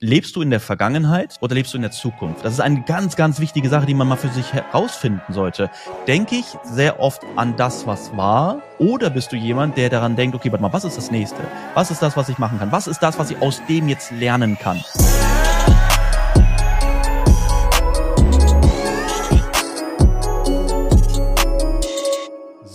lebst du in der Vergangenheit oder lebst du in der Zukunft? Das ist eine ganz, ganz wichtige Sache, die man mal für sich herausfinden sollte. Denke ich sehr oft an das, was war? Oder bist du jemand, der daran denkt, okay, warte mal, was ist das nächste? Was ist das, was ich machen kann? Was ist das, was ich aus dem jetzt lernen kann?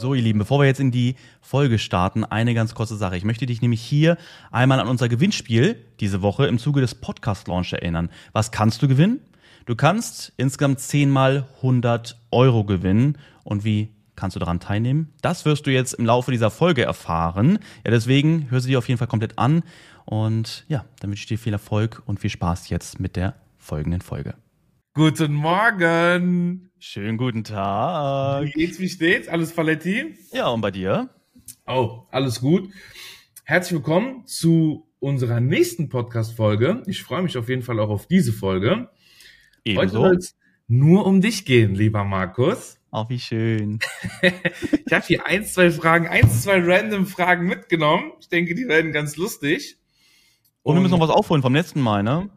So, ihr Lieben, bevor wir jetzt in die Folge starten, eine ganz kurze Sache. Ich möchte dich nämlich hier einmal an unser Gewinnspiel diese Woche im Zuge des Podcast Launch erinnern. Was kannst du gewinnen? Du kannst insgesamt 10 mal 100 Euro gewinnen. Und wie kannst du daran teilnehmen? Das wirst du jetzt im Laufe dieser Folge erfahren. Ja, deswegen hör sie dir auf jeden Fall komplett an. Und ja, dann wünsche ich dir viel Erfolg und viel Spaß jetzt mit der folgenden Folge. Guten Morgen. Schönen guten Tag. Wie geht's, wie steht's? Alles Paletti? Ja, und bei dir? Oh, alles gut. Herzlich willkommen zu unserer nächsten Podcast-Folge. Ich freue mich auf jeden Fall auch auf diese Folge. Ebenso. Heute soll es nur um dich gehen, lieber Markus. Auch wie schön. ich habe hier ein, zwei Fragen, eins, zwei random Fragen mitgenommen. Ich denke, die werden ganz lustig. Und, wir müssen noch was aufholen vom letzten Mal, ne?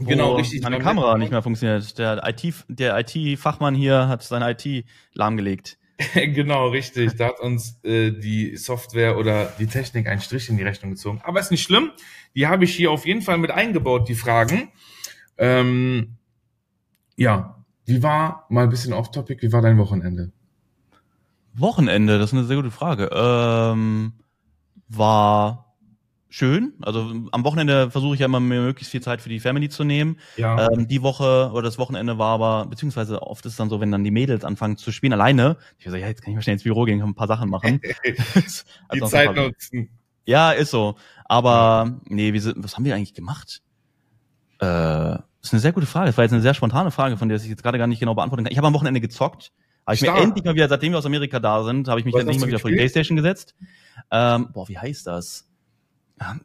Genau, richtig. Meine Kamera nicht mehr funktioniert. Der IT, der IT-Fachmann hier hat seine IT lahmgelegt. genau, richtig. Da hat uns äh, die Software oder die Technik einen Strich in die Rechnung gezogen. Aber ist nicht schlimm. Die habe ich hier auf jeden Fall mit eingebaut, die Fragen. Ähm, ja, wie war, mal ein bisschen off-topic, wie war dein Wochenende? Wochenende, das ist eine sehr gute Frage. Ähm, war schön. Also am Wochenende versuche ich ja immer mir möglichst viel Zeit für die Family zu nehmen. Ja. Ähm, die Woche oder das Wochenende war aber, beziehungsweise oft ist es dann so, wenn dann die Mädels anfangen zu spielen alleine, ich so, ja, jetzt kann ich mal schnell ins Büro gehen, kann ein paar Sachen machen. die Zeit nutzen. Ja, ist so. Aber nee, wir sind, was haben wir eigentlich gemacht? Äh, das ist eine sehr gute Frage. Das war jetzt eine sehr spontane Frage, von der ich jetzt gerade gar nicht genau beantworten kann. Ich habe am Wochenende gezockt. Habe ich mir endlich mal wieder, seitdem wir aus Amerika da sind, habe ich mich endlich hast mal wieder vor die gespielt? Playstation gesetzt. Ähm, boah, wie heißt das?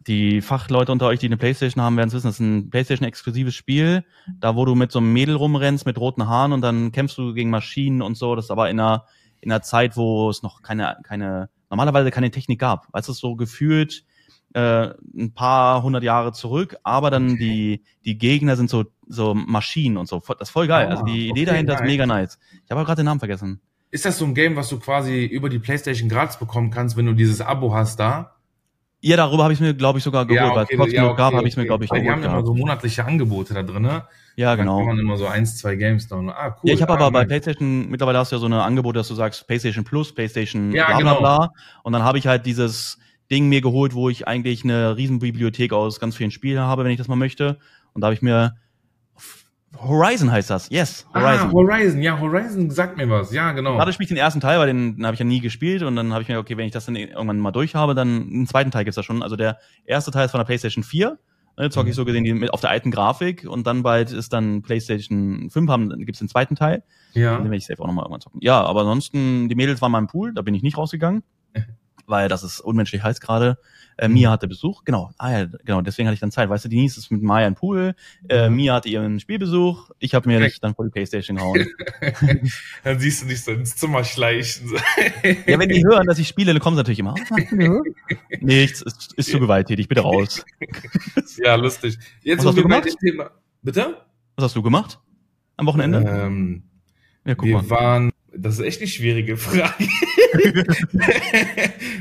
Die Fachleute unter euch, die eine Playstation haben, werden es wissen, das ist ein Playstation-exklusives Spiel, da wo du mit so einem Mädel rumrennst mit roten Haaren und dann kämpfst du gegen Maschinen und so. Das ist aber in einer, in einer Zeit, wo es noch keine, keine, normalerweise keine Technik gab. Weißt du, so gefühlt äh, ein paar hundert Jahre zurück, aber dann die, die Gegner sind so, so Maschinen und so. Das ist voll geil. Ah, also die Idee okay, dahinter ist nice. mega nice. Ich habe aber gerade den Namen vergessen. Ist das so ein Game, was du quasi über die PlayStation gratis bekommen kannst, wenn du dieses Abo hast da? Ja, darüber habe ich mir, glaube ich, sogar geholt, weil es kostenlos gab, habe ich mir, glaube ich, Weil die geholt. haben immer gehabt. so monatliche Angebote da drin, ne? Ja, Dann genau. kann man immer so eins, zwei Games downloaden. Ah, cool. Ja, ich habe ah, aber bei. PlayStation, mittlerweile hast du ja so eine Angebote, dass du sagst PlayStation Plus, PlayStation Ja, bla bla genau. bla. Und dann habe ich halt dieses Ding mir geholt, wo ich eigentlich eine riesen Bibliothek aus ganz vielen Spielen habe, wenn ich das mal möchte. Und da habe ich mir Horizon heißt das. Yes, Horizon. Ah, Horizon, ja, Horizon sagt mir was. Ja, genau. Da hatte ich mich den ersten Teil, weil den, den habe ich ja nie gespielt und dann habe ich mir, okay, wenn ich das dann irgendwann mal durch habe, dann einen zweiten Teil gibt's da schon. Also der erste Teil ist von der PlayStation 4, ne, zocke ich so gesehen die, mit, auf der alten Grafik und dann bald ist dann PlayStation 5, haben, dann gibt's den zweiten Teil. ja. Den werde ich safe auch nochmal irgendwann zocken. Ja, aber ansonsten, die Mädels waren mal im Pool, da bin ich nicht rausgegangen, weil das ist unmenschlich heiß gerade. Äh, Mia hatte Besuch, genau. Ah ja, genau, deswegen hatte ich dann Zeit. Weißt du, Denise ist mit Maya im Pool, äh, Mhm. Mia hatte ihren Spielbesuch, ich habe mir dann vor die Playstation gehauen. Dann siehst du dich so ins Zimmer schleichen. ja, wenn die hören, dass ich spiele, dann kommen sie natürlich immer. "Was machst du denn?" Nichts, ist, ist zu gewalttätig, bitte raus. ja, lustig. Jetzt Was hast du gemacht? Thema. Bitte? Was hast du gemacht? Am Wochenende? Ähm, ja, guck wir mal. waren. Das ist echt eine schwierige Frage.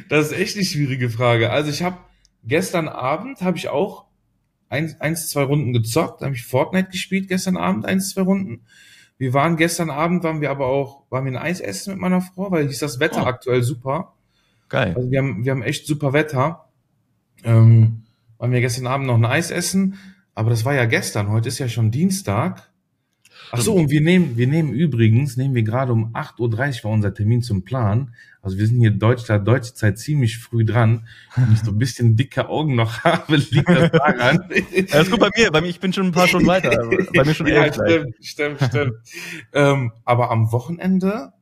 das ist echt eine schwierige Frage. Also ich habe gestern Abend habe ich auch eins, eins, zwei Runden gezockt, habe ich Fortnite gespielt gestern Abend, eins, zwei Runden. Wir waren gestern Abend, waren wir aber auch, waren wir ein Eis essen mit meiner Frau, weil ist das Wetter Oh. aktuell super. Geil. Also wir haben, wir haben echt super Wetter. Ähm, waren wir gestern Abend noch ein Eis essen, aber das war ja gestern, heute ist ja schon Dienstag. Ach so, und wir nehmen, wir nehmen übrigens, nehmen wir gerade um 8.30 Uhr war unser Termin zum Plan. Also wir sind hier Deutschland, deutsche Zeit ziemlich früh dran. Wenn ich so ein bisschen dicke Augen noch habe, liegt das daran. Ja, ist gut bei mir, bei mir, ich bin schon ein paar Stunden weiter. Bei mir schon ja, elf gleich. stimmt, stimmt, stimmt. ähm, aber am Wochenende,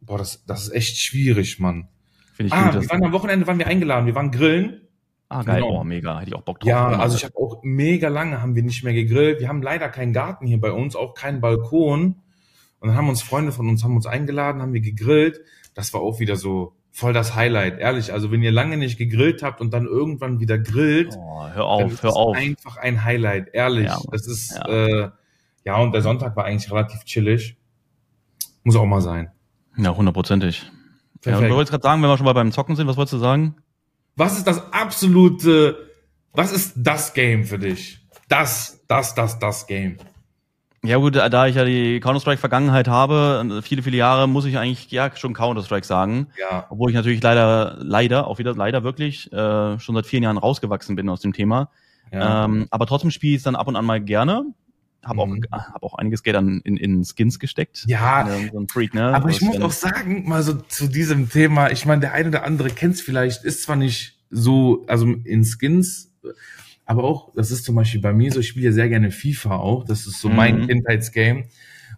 boah, das, das ist echt schwierig, Mann. Finde ich Ah, gut. wir waren am Wochenende waren wir eingeladen, wir waren grillen. Ah, geil. Genau. Oh, mega. Hätte ich auch Bock drauf. Ja, also ich habe auch mega lange haben wir nicht mehr gegrillt. Wir haben leider keinen Garten hier bei uns, auch keinen Balkon. Und dann haben uns Freunde von uns haben uns eingeladen, haben wir gegrillt. Das war auch wieder so voll das Highlight, ehrlich. Also wenn ihr lange nicht gegrillt habt und dann irgendwann wieder grillt, Oh, hör auf, hör das auf. einfach ein Highlight, ehrlich. Ja, das ist, ja. Äh, ja, und der Sonntag war eigentlich relativ chillig. Muss auch mal sein. Ja, hundertprozentig. Ja, du wolltest gerade sagen, wenn wir schon mal beim Zocken sind, was wolltest du sagen? Was ist das absolute, was ist das Game für dich? Das, das, das, das Game. Ja gut, da ich ja die Counter-Strike-Vergangenheit habe, viele, viele Jahre, muss ich eigentlich ja schon Counter-Strike sagen. Ja, Obwohl ich natürlich leider, leider, auch wieder leider wirklich, äh, schon seit vielen Jahren rausgewachsen bin aus dem Thema. ja. Ähm, aber trotzdem spiele ich es dann ab und an mal gerne. Habe Mhm. auch, hab auch einiges Geld an, in, in Skins gesteckt. Ja, so ein Freak, ne? Aber ich Das muss auch sagen, mal so zu diesem Thema, ich meine, der eine oder andere kennt es vielleicht, ist zwar nicht so, also in Skins, aber auch, das ist zum Beispiel bei mir so, ich spiele ja sehr gerne FIFA auch, das ist so mein Mhm. Kindheitsgame.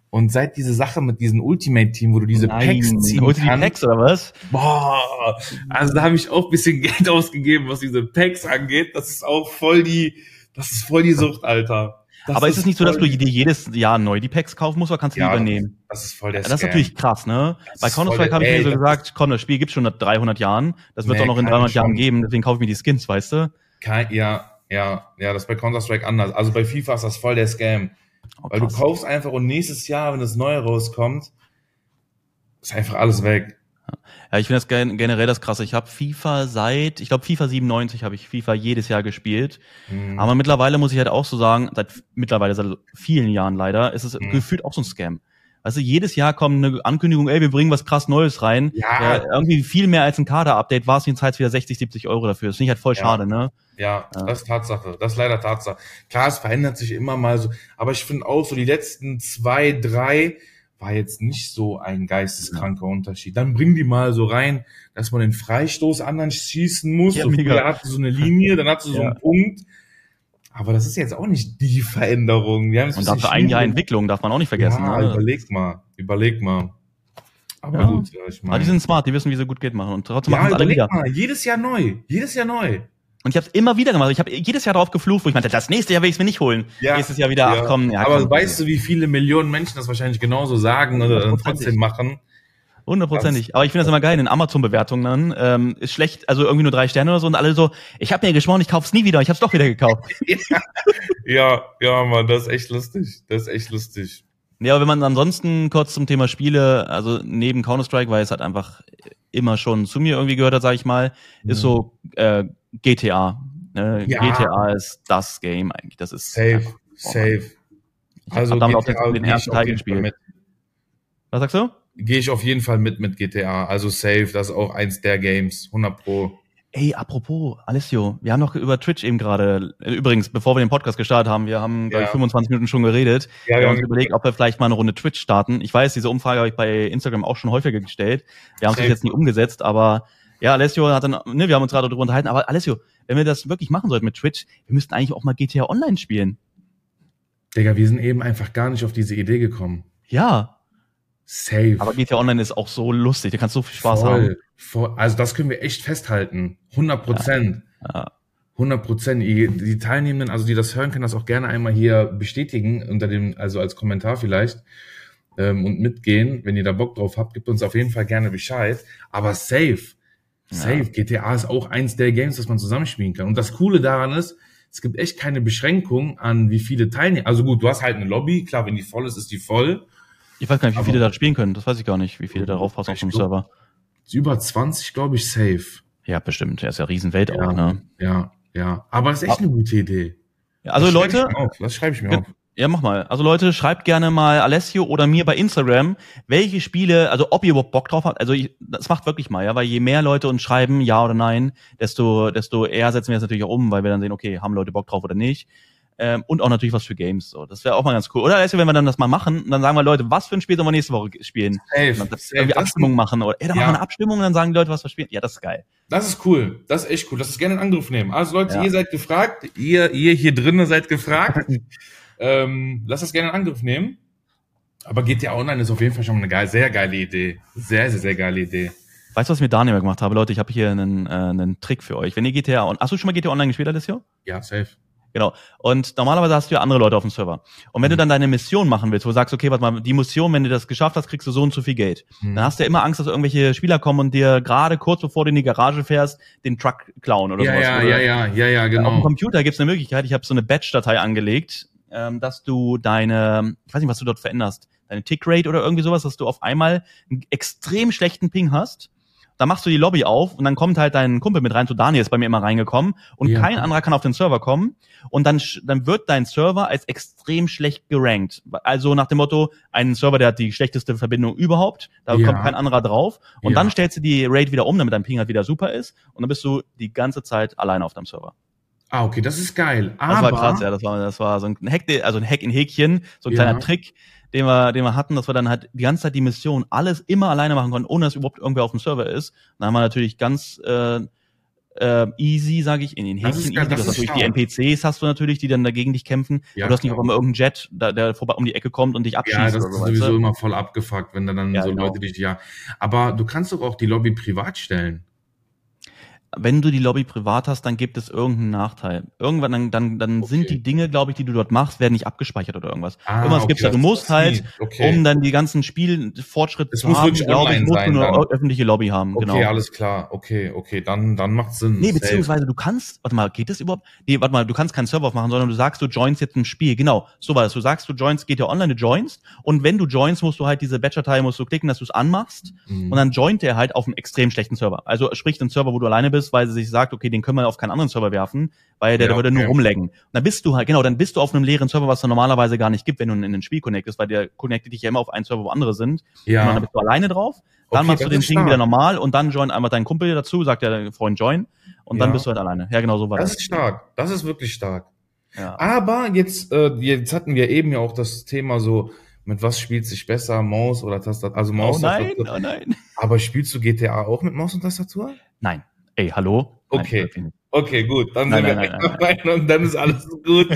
Und seit diese Sache mit diesem Ultimate-Team, wo du diese Nein, Packs ziehen du die kannst, Packs oder was? boah, also da habe ich auch ein bisschen Geld ausgegeben, was diese Packs angeht. Das ist auch voll die, das ist voll die Sucht, Alter. Das aber ist es nicht so, dass du dir jedes Jahr neu die Packs kaufen musst oder kannst du die Ja, übernehmen? Das ist voll der Ja, das ist Scam. natürlich krass, ne? Das Bei Counter-Strike habe ich mir so gesagt, komm, das Spiel gibt's schon seit 300 Jahren. Das wird Nee, doch noch in keine 300 Jahren geben, deswegen kaufe ich mir die Skins, weißt du? Kein, ja, ja, ja, das ist bei Counter-Strike anders. Also bei FIFA ist das voll der Scam. Oh, Weil du kaufst einfach und nächstes Jahr, wenn das Neue rauskommt, ist einfach alles weg. Ja, ich finde das gen generell das krasse. Ich habe FIFA seit, ich glaube FIFA 97 habe ich FIFA jedes Jahr gespielt. Mhm. Aber mittlerweile muss ich halt auch so sagen, seit mittlerweile seit vielen Jahren leider, ist es Mhm. gefühlt auch so ein Scam. Weißt du, jedes Jahr kommt eine Ankündigung, ey, wir bringen was krass Neues rein. Ja. Ja, irgendwie viel mehr als ein Kader-Update war es jedenfalls wieder 60, 70 Euro dafür. Das finde ich halt voll Ja. schade, ne? Ja, Ja. das ist Tatsache. Das ist leider Tatsache. Klar, es verändert sich immer mal so. Aber ich finde auch so die letzten zwei, drei war jetzt nicht so ein geisteskranker Unterschied. Dann bring die mal so rein, dass man den Freistoß anderen schießen muss. Ja, so mega. du so eine Linie, dann hast du so Ja. einen Punkt. Aber das ist jetzt auch nicht die Veränderung. Wir haben es Und dafür ein Jahr Entwicklung darf man auch nicht vergessen. Ja, ne? überleg mal. Überleg mal. Aber Ja. gut, ja, ich Aber meine. die sind smart, die wissen, wie sie gut Geld machen. Und trotzdem ja, machen es alle wieder. mal. Jedes Jahr neu. Jedes Jahr neu. Und ich habe es immer wieder gemacht. Ich habe jedes Jahr drauf geflucht, wo ich meinte, das nächste Jahr will ich es mir nicht holen. Ja. Nächstes Jahr wieder, ach komm, ja, Aber komm. weißt du, wie viele Millionen Menschen das wahrscheinlich genauso sagen oder trotzdem machen? Hundertprozentig. Aber ich finde das immer geil. In Amazon-Bewertungen dann ähm, ist schlecht, also irgendwie nur drei Sterne oder so und alle so, ich habe mir geschworen, ich kauf's nie wieder. Ich habe es doch wieder gekauft. Ja, ja, Mann, das ist echt lustig. Das ist echt lustig. ja, aber wenn man ansonsten kurz zum Thema Spiele, also neben Counter-Strike, weil es halt einfach immer schon zu mir irgendwie gehört hat, sage ich mal, ist so äh, GTA. Ne? Ja. GTA ist das Game eigentlich. Das ist Safe, safe. Ich hab damit auch den, den ersten Teil gespielt. Was sagst du? Gehe ich auf jeden Fall mit mit GTA. Also safe, das ist auch eins der Games. 100 pro. Ey, apropos, Alessio, wir haben noch über Twitch eben gerade, übrigens, bevor wir den Podcast gestartet haben, wir haben, glaube ich, Ja. 25 Minuten schon geredet. Ja, wir haben uns überlegt, ob wir vielleicht mal eine Runde Twitch starten. Ich weiß, diese Umfrage habe ich bei Instagram auch schon häufiger gestellt. Wir haben es jetzt nie umgesetzt, aber ja, Alessio hat dann, ne, wir haben uns gerade darüber unterhalten, aber Alessio, wenn wir das wirklich machen sollten mit Twitch, wir müssten eigentlich auch mal GTA Online spielen. Digga, wir sind eben einfach gar nicht auf diese Idee gekommen. Ja, Safe. aber GTA Online ist auch so lustig, da kannst du so viel Spaß voll, haben. Voll. Also das können wir echt festhalten. 100 Prozent. Ja. 100 Prozent. Die die Teilnehmenden, also die das hören, können das auch gerne einmal hier bestätigen, unter dem, also als Kommentar vielleicht, ähm, und mitgehen. Wenn ihr da Bock drauf habt, gebt uns auf jeden Fall gerne Bescheid. Aber safe. Safe. GTA ist auch eins der Games, das man zusammenspielen kann. Und das Coole daran ist, es gibt echt keine Beschränkung an wie viele Teilnehmer. Also gut, du hast halt eine Lobby. Klar, wenn die voll ist, ist die voll. Ich weiß gar nicht, wie viele da spielen können, das weiß ich gar nicht, wie viele da drauf passen auf dem Server. Über 20, glaube ich, safe. Ja, bestimmt, er ist ja Riesenwelt Ja. auch, ne? Ja, ja. Aber das ist echt eine gute Idee. Ja, Also Das Leute, auf. Das schreibe ich mir Ja. auf. Ja, mach mal. Also Leute, schreibt gerne mal Alessio oder mir bei Instagram, welche Spiele, also ob ihr überhaupt Bock drauf habt. Also ich, das macht wirklich mal, ja, weil je mehr Leute uns schreiben, ja oder nein, desto, desto eher setzen wir das natürlich auch um, weil wir dann sehen, okay, haben Leute Bock drauf oder nicht. Ähm, und auch natürlich was für Games. So, das wäre auch mal ganz cool. Oder Alessio, wenn wir dann das mal machen, dann sagen wir Leute, was für ein Spiel sollen wir nächste Woche spielen? Safe. Dann safe. irgendwie Abstimmung machen oder ey, dann Ja. machen wir eine Abstimmung und dann sagen die Leute, was wir spielen. Ja, das ist geil. das ist cool. Das ist echt cool. Das ist gerne in Angriff nehmen. Also Leute, Ja. ihr seid gefragt. Ihr, ihr hier drinnen seid gefragt. ähm, lasst das gerne in Angriff nehmen. Aber GTA Online ist auf jeden Fall schon eine geil, sehr geile Idee. Sehr, sehr, sehr geile Idee. Weißt du, was ich mit Daniel gemacht habe? Leute, ich habe hier einen, äh, einen Trick für euch. Wenn ihr GTA, on- hast du schon mal GTA Online gespielt, Alessio? Ja, safe. Genau. Und normalerweise hast du ja andere Leute auf dem Server. Und wenn du dann deine Mission machen willst, wo du sagst, okay, warte mal, die Mission, wenn du das geschafft hast, kriegst du so und so viel Geld. Mhm. Dann hast du ja immer Angst, dass irgendwelche Spieler kommen und dir gerade kurz bevor du in die Garage fährst, den Truck klauen oder Ja, sowas. ja, Oder- ja, ja, ja, ja, Auf dem genau. Computer gibt es eine Möglichkeit, ich habe so eine Batch-Datei angelegt, ähm, dass du deine, ich weiß nicht, was du dort veränderst, deine Tick-Rate oder irgendwie sowas, dass du auf einmal einen extrem schlechten Ping hast. Dann machst du die Lobby auf und dann kommt halt dein Kumpel mit rein, so Daniel ist bei mir immer reingekommen und Ja. kein anderer kann auf den Server kommen und dann, dann wird dein Server als extrem schlecht gerankt. Also nach dem Motto, ein Server, der hat die schlechteste Verbindung überhaupt, da Ja. kommt kein anderer drauf und Ja. dann stellst du die Rate wieder um, damit dein Ping halt wieder super ist und dann bist du die ganze Zeit alleine auf deinem Server. Ah, okay, das ist geil. Das Aber, war krass, ja. Das war, das war so ein Hack, also ein Hack in Häkchen, so ein Ja. kleiner Trick, den wir, den wir hatten, dass wir dann halt die ganze Zeit die Mission alles immer alleine machen konnten, ohne dass überhaupt irgendwer auf dem Server ist. Dann haben wir natürlich ganz äh, äh, easy, sage ich, in den Das ist Häkchen geil, easy. das Das ist natürlich die NPCs hast du natürlich, die dann dagegen dich kämpfen. Ja, du hast nicht auf einmal irgendeinen Jet, da, der vorbei um die Ecke kommt und dich abschießt ja, das ist weißt sowieso du? immer voll abgefuckt, wenn da dann Ja, so genau. Leute dich, ja. Aber du kannst doch auch die Lobby privat stellen. Wenn du die Lobby privat hast, dann gibt es irgendeinen Nachteil. Irgendwann, dann, dann, dann Okay. sind die Dinge, glaube ich, die du dort machst, werden nicht abgespeichert oder irgendwas. Ah, irgendwas okay, gibt's da. Du musst halt. Okay. um dann die ganzen Spielfortschritte zu muss haben, glaube ich, musst du sein eine dann. öffentliche Lobby haben. Okay, genau. alles klar. Okay, okay, dann, dann macht Sinn. Nee, beziehungsweise du kannst, warte mal, geht das überhaupt? Nee, warte mal, du kannst keinen Server aufmachen, sondern du sagst, du joinst jetzt ein Spiel. Genau, so war das. Du sagst, du joinst, geht ja online, du joinst. Und wenn du joinst, musst du halt diese Batch-Datei, musst du klicken, dass du es anmachst. Mhm. Und dann joint der halt auf einem extrem schlechten Server. Also sprich den Server, wo du alleine bist, weil sie sich sagt, okay, den können wir auf keinen anderen Server werfen, weil der, Ja, der würde nur okay. rumlaggen. Und dann bist du halt, genau, dann bist du auf einem leeren Server, was du normalerweise gar nicht gibt, wenn du in ein Spiel connectest, weil der connectet dich ja immer auf einen Server, wo andere sind. Und ja. dann bist du alleine drauf. Dann Okay, machst du den ist Ding stark. wieder normal und dann joint einmal dein Kumpel dazu, sagt der Freund join und dann Ja. bist du halt alleine. Ja, genau so war Das das. ist stark. Das ist wirklich stark. Ja. Aber jetzt, äh, jetzt hatten wir eben ja auch das Thema so, mit was spielt sich besser, Maus oder Tastatur? Also Maus, Oh nein, Tastatur. oh nein. Aber spielst du GTA auch mit Maus und Tastatur? Nein. Ey, hallo? Okay. Nein, nicht. Okay, gut, dann Nein, sind nein, wir nein, rein und dann ist alles gut.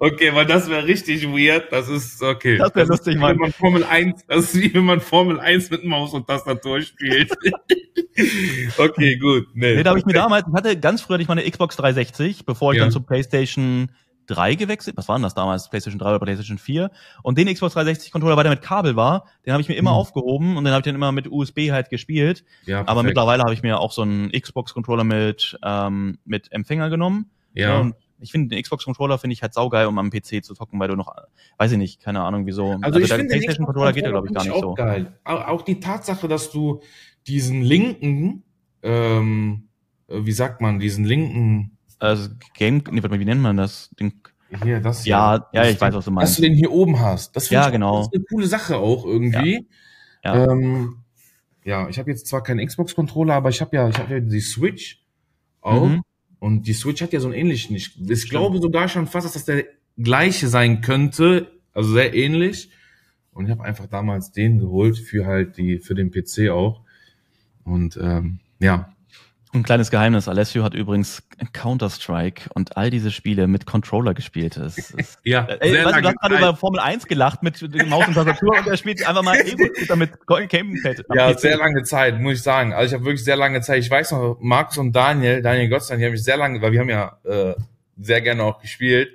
Okay, weil das wäre richtig weird. Das ist okay. Das wär ist lustig, Mann. Wenn man Formel 1, das ist wie wenn man Formel 1 mit Maus und Tastatur spielt. okay, gut. Nee. Nee, da habe ich mir damals, ich hatte ganz früher hatte ich meine Xbox 360, bevor ich Ja. dann zur PlayStation 3 gewechselt, was war denn das damals? PlayStation 3 oder PlayStation 4? Und den Xbox 360 Controller, weil der mit Kabel war, den habe ich mir immer Mhm. aufgehoben und den habe ich dann immer mit USB halt gespielt. ja, Aber mittlerweile habe ich mir auch so einen Xbox Controller mit ähm, mit Empfänger genommen. Ja. Und ich finde den Xbox Controller finde ich halt saugeil, um am PC zu zocken, weil du noch, weiß ich nicht, keine Ahnung wieso. Also, ich der finde, PlayStation Controller geht ja glaube ich gar nicht so. auch geil. Auch, die Tatsache, dass du diesen linken, ähm, äh, wie sagt man, diesen linken, Also Game, nee, warte mal, wie nennt man das? Den, hier, das ja, hier, ja, ich weiß, was du dass meinst. du den hier oben hast. Das finde Ja, ich genau. das ist eine coole Sache auch irgendwie. Ja. Ähm, ja, ich habe jetzt zwar keinen Xbox-Controller, aber ich habe ja, ich habe ja die Switch auch. Mhm. Und die Switch hat ja so einen ähnlichen. Ich, ich glaube sogar schon fast, dass das der gleiche sein könnte. Also sehr ähnlich. Und ich habe einfach damals den geholt für halt die, für den PC auch. Und ähm, ja. Ein kleines Geheimnis. Alessio hat übrigens Counter-Strike und all diese Spiele mit Controller gespielt. Das ist, Ja, Ey, weißt du, hast gerade über Formel 1 gelacht mit dem Maus und Tastatur und er spielt einfach mal Ego-Shooter mit Gamepad. am Ja, PC. sehr lange Zeit, muss ich sagen. Also ich habe wirklich sehr lange Zeit. Ich weiß noch, Markus und Daniel, Daniel Gottstein, die haben mich sehr lange, weil wir haben ja äh, sehr gerne auch gespielt.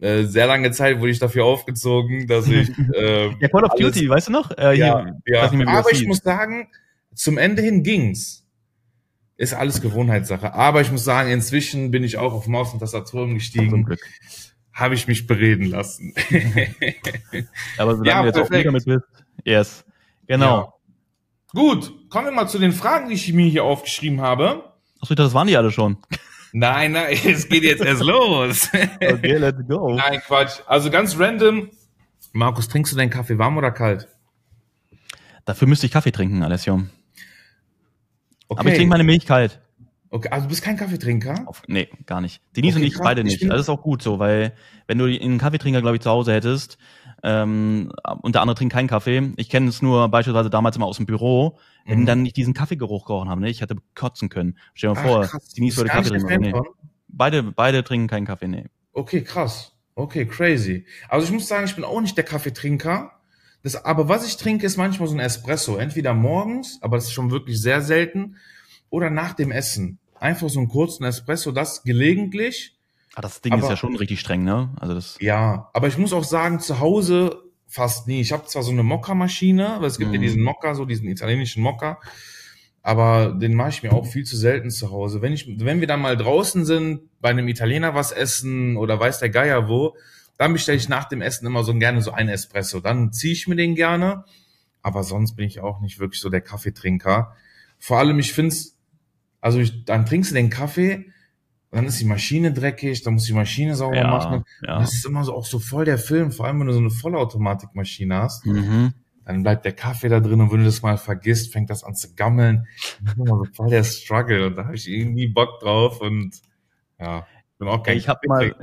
Äh, sehr lange Zeit wurde ich dafür aufgezogen, dass ich äh, Ja, Call of Duty, weißt du noch? Äh, ja, hier, ja. das aber ich muss sagen, zum Ende hin ging's. Ist alles Gewohnheitssache. Aber ich muss sagen, inzwischen bin ich auch auf Maus und Tastatur Zum umgestiegen. Glück. Habe ich mich bereden lassen. Aber solange Ja, du jetzt auch perfekt. mega mit bist. Yes. Genau. Gut, kommen wir mal zu den Fragen, die ich mir hier aufgeschrieben habe. Achso, das waren die alle schon. Nein, nein, es geht jetzt erst los. Okay, let's go. Nein, Quatsch. Also ganz random. Markus, trinkst du deinen Kaffee warm oder kalt? Dafür müsste ich Kaffee trinken, Alessio. Okay. Aber ich trinke meine Milch kalt. okay, also du bist kein Kaffeetrinker? Auf, nee, gar nicht. Denise Okay, und ich krass. beide Ich nicht. Also das ist auch gut so, weil wenn du einen Kaffeetrinker, glaube ich, zu Hause hättest ähm, und der andere trinkt keinen Kaffee, ich kenne es nur beispielsweise damals immer aus dem Büro, wenn Mhm. dann nicht diesen Kaffeegeruch gerochen haben, ne? ich hätte kotzen können. Stell dir mal Ach, vor, krass. Denise würde Kaffee trinken. Nee. Beide, beide trinken keinen Kaffee, nee. Okay, krass. Okay, crazy. Also ich muss sagen, ich bin auch nicht der Kaffeetrinker. Das, aber was ich trinke, ist manchmal so ein Espresso. Entweder morgens, aber das ist schon wirklich sehr selten, oder nach dem Essen. Einfach so einen kurzen Espresso, das gelegentlich. Ah, das Ding Aber- ist ja schon richtig streng, ne? Also das. Ja, aber ich muss auch sagen, zu Hause fast nie. Ich habe zwar so eine Mokka-Maschine, weil es gibt ja Mhm. diesen Mokka, so diesen italienischen Mokka, aber den mache ich mir auch viel zu selten zu Hause. Wenn ich, wenn wir dann mal draußen sind, bei einem Italiener was essen oder weiß der Geier wo, dann bestelle ich nach dem Essen immer so gerne so einen Espresso. Dann ziehe ich mir den gerne, aber sonst bin ich auch nicht wirklich so der Kaffeetrinker. Vor allem, ich find's, also ich, dann trinkst du den Kaffee, dann ist die Maschine dreckig, dann muss die Maschine sauber Ja, machen. ja. Das ist immer so auch so voll der Film, vor allem wenn du so eine Vollautomatikmaschine hast, Mhm. dann bleibt der Kaffee da drin und wenn du das mal vergisst, fängt das an zu gammeln. Das ist immer so voll der Struggle und da habe ich irgendwie Bock drauf und ja, ich bin auch kein ich habe mal.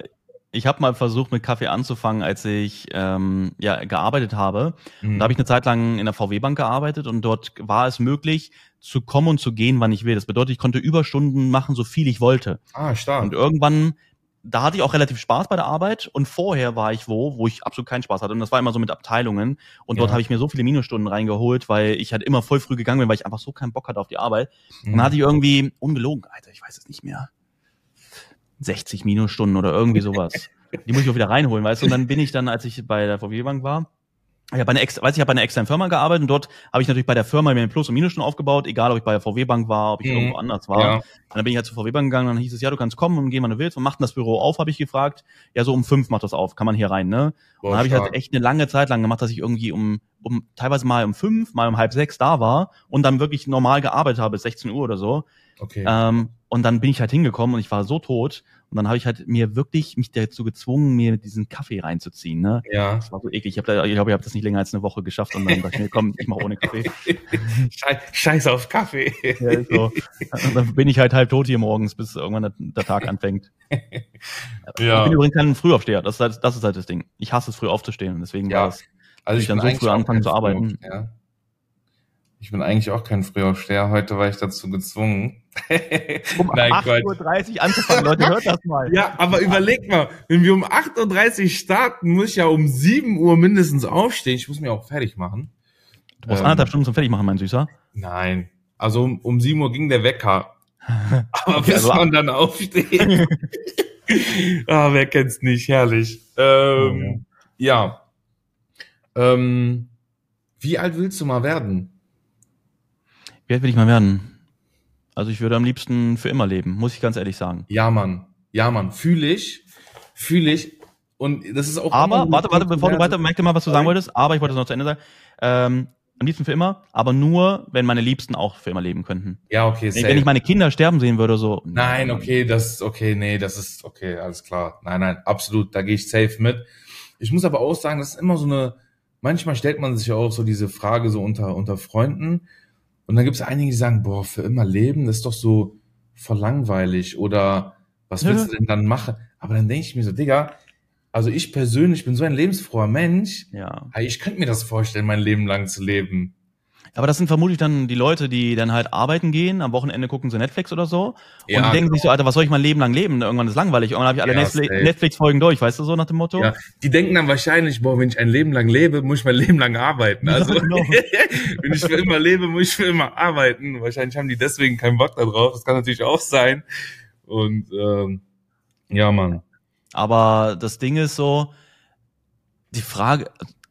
Ich habe mal versucht, mit Kaffee anzufangen, als ich ähm, ja gearbeitet habe. Mhm. Da habe ich eine Zeit lang in der VW-Bank gearbeitet und dort war es möglich, zu kommen und zu gehen, wann ich will. Das bedeutet, ich konnte Überstunden machen, so viel ich wollte. ah, stark. Und irgendwann, da hatte ich auch relativ Spaß bei der Arbeit und vorher war ich wo, wo ich absolut keinen Spaß hatte. Und das war immer so mit Abteilungen. Und dort Ja. habe ich mir so viele Minusstunden reingeholt, weil ich halt immer voll früh gegangen bin, weil ich einfach so keinen Bock hatte auf die Arbeit. Und Mhm. dann hatte ich irgendwie, ungelogen, Alter, ich weiß es nicht mehr, 60 Minusstunden oder irgendwie sowas. Die muss ich auch wieder reinholen, weißt du? Und dann bin ich dann, als ich bei der VW-Bank war, ich habe bei einer, ex weiß ich habe bei einer externen Firma gearbeitet und dort habe ich natürlich bei der Firma mir Plus- und Minusstunden aufgebaut, egal ob ich bei der VW-Bank war, ob ich Mhm. irgendwo anders war. ja. Und dann bin ich halt zur VW-Bank gegangen, dann hieß es, ja, du kannst kommen und gehen, wann du willst. Und macht das Büro auf, habe ich gefragt. Ja, so um fünf macht das auf, kann man hier rein, ne? Boah, Und dann habe ich halt echt eine lange Zeit lang gemacht, dass ich irgendwie um, um teilweise mal um fünf, mal um halb sechs da war und dann wirklich normal gearbeitet habe, bis 16 Uhr oder so. Okay. Ähm, und dann bin ich halt hingekommen und ich war so tot. Und dann habe ich halt mir wirklich mich dazu gezwungen, mir diesen Kaffee reinzuziehen. Ne? ja. Das war so eklig. Ich habe ich glaube, ich habe das nicht länger als eine Woche geschafft und dann dachte ich mir, komm, ich mache ohne Kaffee. Schei Scheiß auf Kaffee. Ja, so. Und dann bin ich halt halb tot hier morgens, bis irgendwann der, der Tag anfängt. Ich ja. bin übrigens kein Frühaufsteher. Das ist, halt, das ist halt das Ding. Ich hasse es, früh aufzustehen. Und deswegen Ja. war es. Also ich dann so früh anfangen zu arbeiten. Frühaufsteher. Ich bin eigentlich auch kein Frühaufsteher. Heute war ich dazu gezwungen. Um Nein, Quatsch. 8.30 Uhr anzufangen, Leute, hört das mal. Ja, aber überleg mal, wenn wir um 8.30 Uhr starten, muss ich ja um 7 Uhr mindestens aufstehen. Ich muss mir auch fertig machen. Du brauchst Ähm, anderthalb Stunden zum Fertigmachen, mein Süßer. Nein. Also um, um 7 Uhr ging der Wecker. Aber Okay, bis also- man dann aufsteht. ah, wer kennt's nicht? Herrlich. Ähm, ja. Ähm, wie alt willst du mal werden? Wie alt will ich mal werden? Also ich würde am liebsten für immer leben, muss ich ganz ehrlich sagen. Ja, Mann. Ja, Mann. Fühle ich. Fühle ich. Und das ist auch. Aber, warte, warte, bevor du weiter, merk dir mal, was du sagen wolltest, aber ich wollte es noch zu Ende sagen. Ähm, am liebsten für immer, aber nur, wenn meine Liebsten auch für immer leben könnten. Ja, okay, safe. wenn ich meine Kinder sterben sehen würde, so. Nein, okay, das ist okay, nee, das ist okay, alles klar. Nein, nein, absolut, da gehe ich safe mit. Ich muss aber auch sagen, das ist immer so eine, manchmal stellt man sich ja auch so diese Frage so unter, unter Freunden und dann gibt es einige, die sagen, boah, für immer leben, das ist doch so voll langweilig oder was willst du denn dann machen? Aber dann denke ich mir so, Digga, also ich persönlich bin so ein lebensfroher Mensch, Ja. ich könnte mir das vorstellen, mein Leben lang zu leben. Aber das sind vermutlich dann die Leute, die dann halt arbeiten gehen, am Wochenende gucken sie Netflix oder so. Ja, und die denken sich so, Alter, was soll ich mein Leben lang leben? Irgendwann ist langweilig. Irgendwann habe ich alle Ja. Netflix-Folgen durch, weißt du so nach dem Motto? Ja, die denken dann wahrscheinlich, boah, wenn ich ein Leben lang lebe, muss ich mein Leben lang arbeiten. Also, Ja, genau. wenn ich für immer lebe, muss ich für immer arbeiten. Wahrscheinlich haben die deswegen keinen Bock da drauf. Das kann natürlich auch sein. Und ähm, ja, Mann. Aber das Ding ist so, die Frage,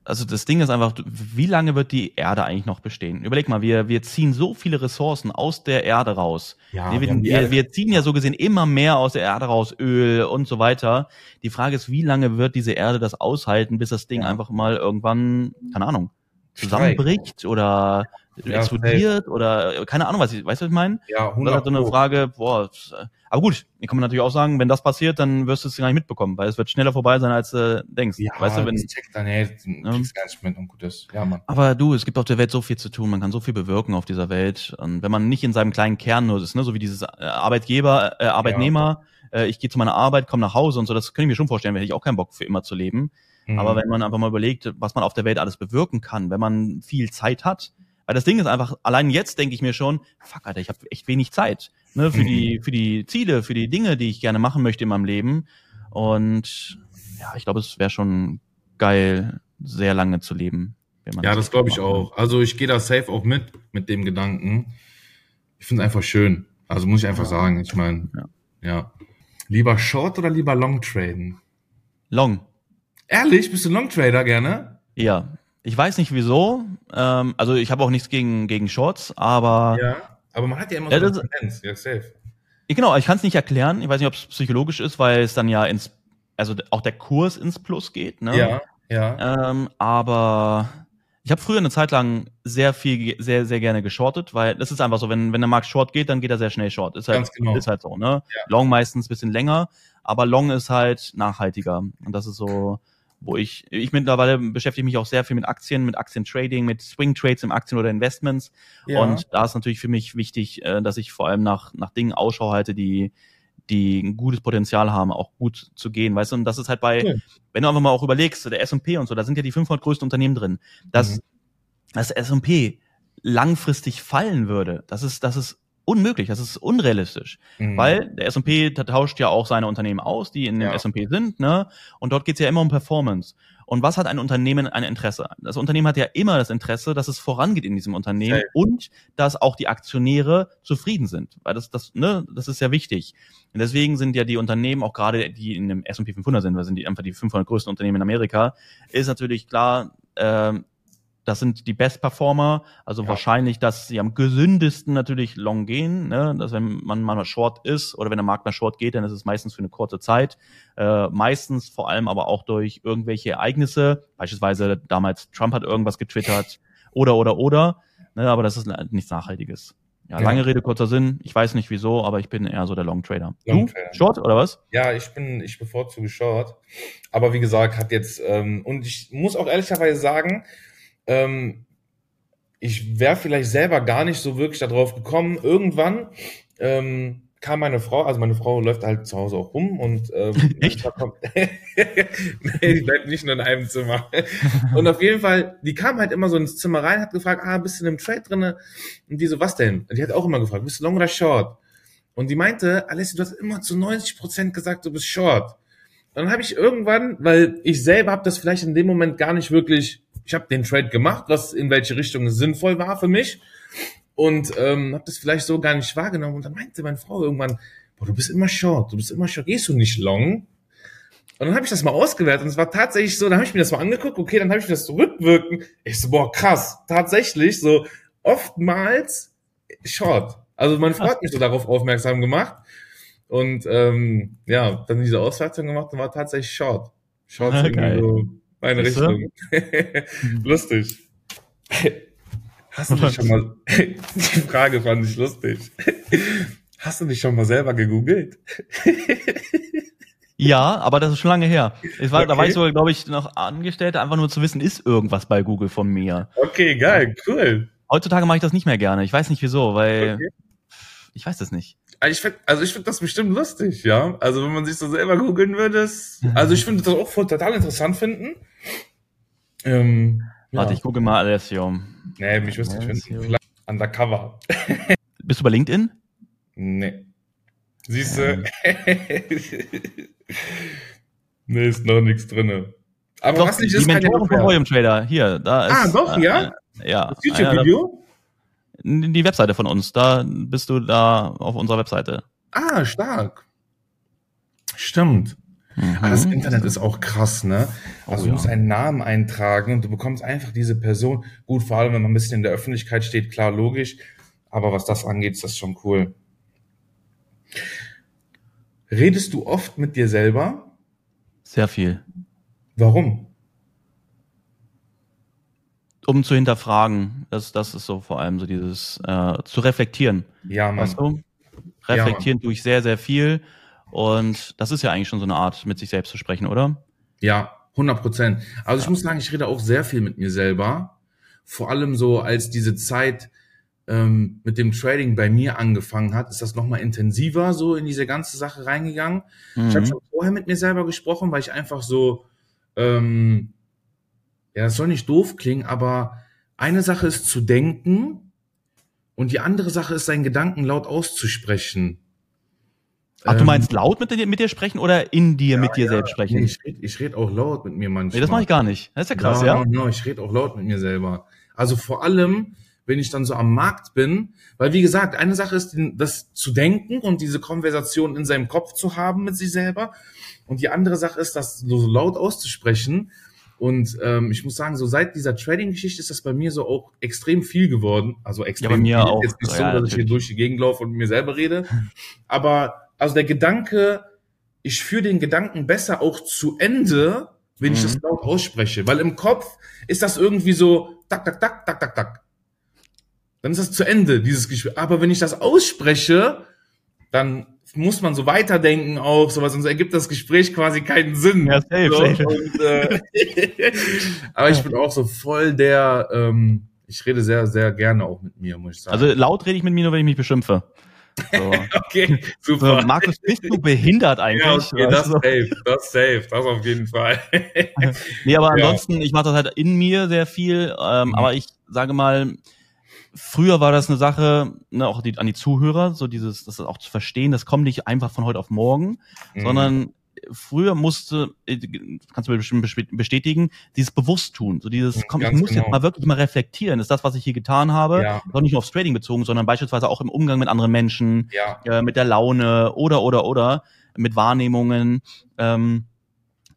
also das Ding ist einfach, wie lange wird die Erde eigentlich noch bestehen? Überleg mal, wir, wir ziehen so viele Ressourcen aus der Erde raus. Ja, wir, wir wir, wir ziehen ja so gesehen immer mehr aus der Erde raus, Öl und so weiter. Die Frage ist, wie lange wird diese Erde das aushalten, bis das Ding Ja. einfach mal irgendwann, keine Ahnung, zusammenbricht oder Ja, explodiert oder keine Ahnung, was ich, weißt du, was ich meine? Ja, Das ist 100 halt so eine. Frage, boah, äh, aber gut, hier kann man natürlich auch sagen, wenn das passiert, dann wirst du es gar nicht mitbekommen, weil es wird schneller vorbei sein, als du denkst. Ja, weißt du, wenn, das checkt dann, hey, kriegst gar nicht mit und gut ist. Ja, Mann. aber du, es gibt auf der Welt so viel zu tun, man kann so viel bewirken auf dieser Welt. Und wenn man nicht in seinem kleinen Kern nur ist, ne, so wie dieses äh, Arbeitgeber, äh, Arbeitnehmer, äh, ich gehe zu meiner Arbeit, komme nach Hause und so, das kann ich mir schon vorstellen, hätte ich auch keinen Bock für immer zu leben. Mhm. Aber wenn man einfach mal überlegt, was man auf der Welt alles bewirken kann, wenn man viel Zeit hat, weil das Ding ist einfach, allein jetzt denke ich mir schon, fuck, Alter, ich habe echt wenig Zeit ne, für Mhm. die für die Ziele, für die Dinge, die ich gerne machen möchte in meinem Leben. Und ja, ich glaube, es wäre schon geil, sehr lange zu leben. Ja, das glaube ich auch. Also ich gehe da safe auch mit, mit dem Gedanken. Ich finde es einfach schön. Also muss ich einfach Ja. sagen. Ich meine, Ja. ja. Lieber Short oder lieber Long traden? Long. Ehrlich, bist du Long Trader gerne? Ja. Ich weiß nicht wieso. Ähm, also ich habe auch nichts gegen, gegen Shorts, aber. Ja, aber man hat ja immer so eine Tendenz. Ja, safe. Genau, ich kann es nicht erklären. Ich weiß nicht, ob es psychologisch ist, weil es dann ja ins, also auch der Kurs ins Plus geht. Ne? Ja, ja. Ähm, aber ich habe früher eine Zeit lang sehr viel, sehr, sehr gerne geschortet, weil das ist einfach so, wenn, wenn der Markt short geht, dann geht er sehr schnell short. Ist halt, Ganz genau. ist halt so, ne? Ja. Long meistens ein bisschen länger, aber Long ist halt nachhaltiger. Und das ist so, wo ich, ich mittlerweile beschäftige mich auch sehr viel mit Aktien, mit Aktientrading, mit Swing Trades im Aktien oder Investments. ja. Und da ist natürlich für mich wichtig, äh, dass ich vor allem nach, nach Dingen Ausschau halte, die, die ein gutes Potenzial haben, auch gut zu gehen, weißt du? Und das ist halt bei, Cool. wenn du einfach mal auch überlegst, der S&P und so, da sind ja die 500 größten Unternehmen drin, dass Mhm. das S&P langfristig fallen würde, das ist, das ist unmöglich, das ist unrealistisch, Mhm. weil der S&P ta- tauscht ja auch seine Unternehmen aus, die in dem Ja. S&P sind, ne? Und dort geht's ja immer um Performance. Und was hat ein Unternehmen ein Interesse? Das Unternehmen hat ja immer das Interesse, dass es vorangeht in diesem Unternehmen Safe. und dass auch die Aktionäre zufrieden sind, weil das, das, ne, das ist ja wichtig. Und deswegen sind ja die Unternehmen, auch gerade die in dem S&P 500 sind, weil sind die einfach die 500 größten Unternehmen in Amerika, ist natürlich klar, ähm, das sind die Best Performer, also Ja. wahrscheinlich, dass sie am gesündesten natürlich long gehen, ne? dass wenn man mal short ist oder wenn der Markt mal short geht, dann ist es meistens für eine kurze Zeit, äh, meistens vor allem aber auch durch irgendwelche Ereignisse, beispielsweise damals Trump hat irgendwas getwittert oder oder oder, ne? aber das ist nichts Nachhaltiges. Ja, Ja. lange Rede, kurzer Sinn. Ich weiß nicht wieso, aber ich bin eher so der Long Trader. Long du? Short oder was? Ja, ich bin, ich bevorzuge Short. Aber wie gesagt, hat jetzt, ähm, und ich muss auch ehrlicherweise sagen, ähm, ich wäre vielleicht selber gar nicht so wirklich darauf gekommen. Irgendwann ähm, kam meine Frau, also meine Frau läuft halt zu Hause auch rum und ähm, Echt? nee, die bleibt nicht nur in einem Zimmer. Und auf jeden Fall, die kam halt immer so ins Zimmer rein, hat gefragt, ah, bist du in einem Trade drinne? Und die so, was denn? Und die hat auch immer gefragt, bist du long oder short? Und die meinte, Alessi, du hast immer zu 90 Prozent gesagt, du bist short. Und dann habe ich irgendwann, weil ich selber habe das vielleicht in dem Moment gar nicht wirklich, ich habe den Trade gemacht, was in welche Richtung es sinnvoll war für mich und ähm, habe das vielleicht so gar nicht wahrgenommen. Und dann meinte meine Frau irgendwann, boah, du bist immer short, du bist immer short, gehst du nicht long? Und dann habe ich das mal ausgewertet und es war tatsächlich so, dann habe ich mir das mal angeguckt, okay, dann habe ich mir das zurückwirken. Ich so, boah, krass, tatsächlich so oftmals short. Also meine Frau hat mich so darauf aufmerksam gemacht und ähm, ja, dann diese Auswertung gemacht und war tatsächlich short. Short Ah, irgendwie geil. so meine Siehst du? Richtung. Lustig. Hast du dich schon mal, die Frage fand ich lustig. Hast du dich schon mal selber gegoogelt? Ja, aber das ist schon lange her. War, Da war Okay. ich sogar, glaube ich, noch Angestellter, einfach nur zu wissen, ist irgendwas bei Google von mir. Okay, geil, cool. Heutzutage mache ich das nicht mehr gerne. Ich weiß nicht wieso, weil Okay. ich weiß das nicht. Also ich finde also ich find das bestimmt lustig, ja. Also wenn man sich so selber googeln würde, ist, also ich finde das auch total interessant finden. Ähm, ja. Warte, ich gucke mal Alessio. Nee, mich wüsste ich Alessio. finden. Vielleicht Undercover. Bist du bei LinkedIn? Nee. Siehst du? nee, ist noch nichts drinne. Aber was nicht die ist, kann ja Mentoren von. Volume Trader. Hier, da ist. Ah, doch, ja? Äh, ja. Das YouTube-Video? Die Webseite von uns. Da bist du da auf unserer Webseite. Ah, stark. Stimmt. Ah, das Internet ist auch krass, ne? Also Oh, du musst ja. einen Namen eintragen und du bekommst einfach diese Person. Gut, vor allem, wenn man ein bisschen in der Öffentlichkeit steht, klar, logisch. Aber was das angeht, ist das schon cool. Redest du oft mit dir selber? Sehr viel. Warum? Um zu hinterfragen. Das, das ist so vor allem so dieses äh, zu reflektieren. Ja, Mann. Weißt du? Reflektieren tue ich sehr, sehr viel. Und das ist ja eigentlich schon so eine Art, mit sich selbst zu sprechen, oder? Ja, 100 Prozent. Also ich muss sagen, ich rede auch sehr viel mit mir selber. Vor allem so, als diese Zeit ähm, mit dem Trading bei mir angefangen hat, ist das nochmal intensiver so in diese ganze Sache reingegangen. Ich habe Mhm. schon vorher mit mir selber gesprochen, weil ich einfach so, ähm, ja, das soll nicht doof klingen, aber eine Sache ist zu denken und die andere Sache ist, seinen Gedanken laut auszusprechen. Ach, du Ähm, meinst laut mit dir, mit dir sprechen oder in dir mit dir ja, selbst sprechen? Nee, ich rede ich red auch laut mit mir manchmal. Nee, das mache ich gar nicht. Das ist ja krass, ja? Ja, ich rede auch laut mit mir selber. Also vor allem, wenn ich dann so am Markt bin. Weil, wie gesagt, eine Sache ist, das zu denken und diese Konversation in seinem Kopf zu haben mit sich selber. Und die andere Sache ist, das so laut auszusprechen. Und ähm, ich muss sagen, so seit dieser Trading-Geschichte ist das bei mir so auch extrem viel geworden. Also extrem ja, bei mir viel. auch. Jetzt nicht so, Ja, dass ich natürlich. hier durch die Gegend laufe und mir selber rede. Aber also der Gedanke, ich führe den Gedanken besser auch zu Ende, wenn ich Mhm. das laut ausspreche. Weil im Kopf ist das irgendwie so, tak, tak, tak, tak, tak, tak. Dann ist das zu Ende, dieses Gespräch. Aber wenn ich das ausspreche, dann muss man so weiterdenken auch, sowas, sonst ergibt das Gespräch quasi keinen Sinn. Ja, safe, so, safe. Und, äh, aber ich bin auch so voll der, ähm, ich rede sehr, sehr gerne auch mit mir, muss ich sagen. Also laut rede ich mit mir nur, wenn ich mich beschimpfe. So. okay, So, super. Markus, bist du behindert eigentlich? ja, okay, das du? safe, das safe, das auf jeden Fall. Nee, aber Ja. ansonsten, ich mache das halt in mir sehr viel. Ähm, Mhm. Aber ich sage mal, früher war das eine Sache, ne, auch die, an die Zuhörer, so dieses, das auch zu verstehen, das kommt nicht einfach von heute auf morgen, Mhm. sondern früher musste, äh, kannst du mir bestimmt bestätigen, dieses Bewusst-tun, so dieses, Mhm, komm, ich muss genau. jetzt mal wirklich mal reflektieren, ist das, was ich hier getan habe, Ja. doch nicht nur aufs Trading bezogen, sondern beispielsweise auch im Umgang mit anderen Menschen, ja, äh, mit der Laune oder oder oder mit Wahrnehmungen ähm,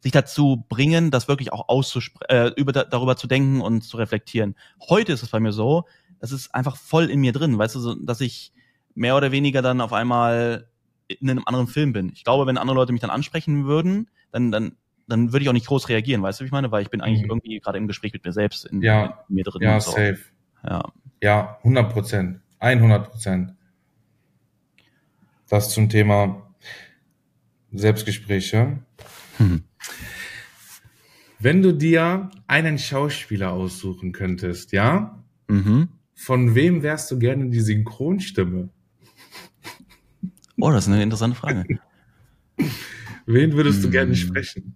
sich dazu bringen, das wirklich auch auszusprechen, äh, über da, darüber zu denken und zu reflektieren. Heute ist es bei mir so, das ist einfach voll in mir drin, weißt du, so, dass ich mehr oder weniger dann auf einmal in einem anderen Film bin. Ich glaube, wenn andere Leute mich dann ansprechen würden, dann dann dann würde ich auch nicht groß reagieren, weißt du, wie ich meine, weil ich bin eigentlich Mhm. irgendwie gerade im Gespräch mit mir selbst in, Ja. in mir drin. ja, so. safe. Ja. Ja, 100 Prozent. 100 Prozent. Das zum Thema Selbstgespräche. Hm. Wenn du dir einen Schauspieler aussuchen könntest, ja? Mhm. Von wem wärst du gerne die Synchronstimme? Oh, das ist eine interessante Frage. Wen würdest du Hm. gerne sprechen?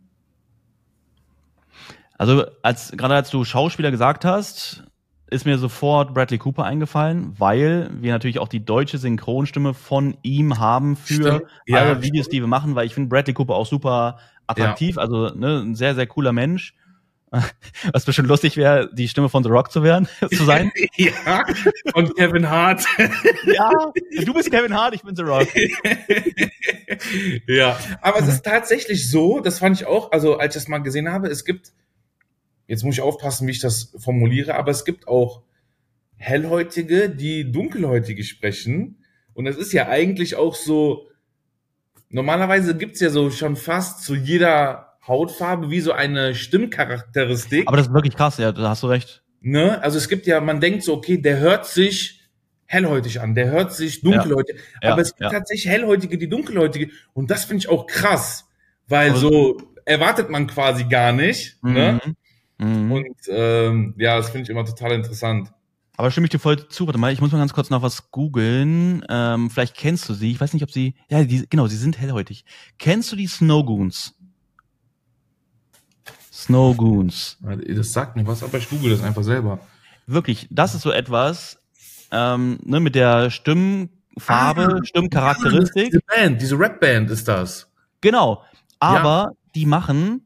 Also als gerade als du Schauspieler gesagt hast, ist mir sofort Bradley Cooper eingefallen, weil wir natürlich auch die deutsche Synchronstimme von ihm haben für. Ja, alle Videos, die wir machen, weil ich finde Bradley Cooper auch super attraktiv, also ne, ein sehr sehr cooler Mensch. Was bestimmt lustig wäre, die Stimme von The Rock zu werden, zu sein. ja, und Kevin Hart. ja, du bist Kevin Hart, ich bin The Rock. ja, aber es ist tatsächlich so, das fand ich auch, also als ich das mal gesehen habe, es gibt, jetzt muss ich aufpassen, wie ich das formuliere, aber es gibt auch Hellhäutige, die Dunkelhäutige sprechen. Und es ist ja eigentlich auch so, normalerweise gibt's ja so schon fast zu jeder Hautfarbe wie so eine Stimmcharakteristik. Aber das ist wirklich krass, ja, da hast du recht. Ne? Also es gibt ja, man denkt so, okay, der hört sich hellhäutig an, der hört sich dunkelhäutig. Ja, aber es gibt ja. tatsächlich hellhäutige, die dunkelhäutige. Und das finde ich auch krass, weil Aber- so erwartet man quasi gar nicht. Ne? Mhm. Und ähm, ja, das finde ich immer total interessant. Aber stimme ich dir voll zu. Warte mal, ich muss mal ganz kurz noch was googeln. Ähm, vielleicht kennst du sie. Ich weiß nicht, ob sie. Ja, die, genau, sie sind hellhäutig. Kennst du die Snowgoons? Snowgoons. Das sagt mir was, aber ich google das einfach selber. Wirklich, das ist so etwas, ähm, ne, mit der Stimmfarbe, Ah, Stimmcharakteristik. Diese Band, diese Rap-Band ist das. Genau. Aber die machen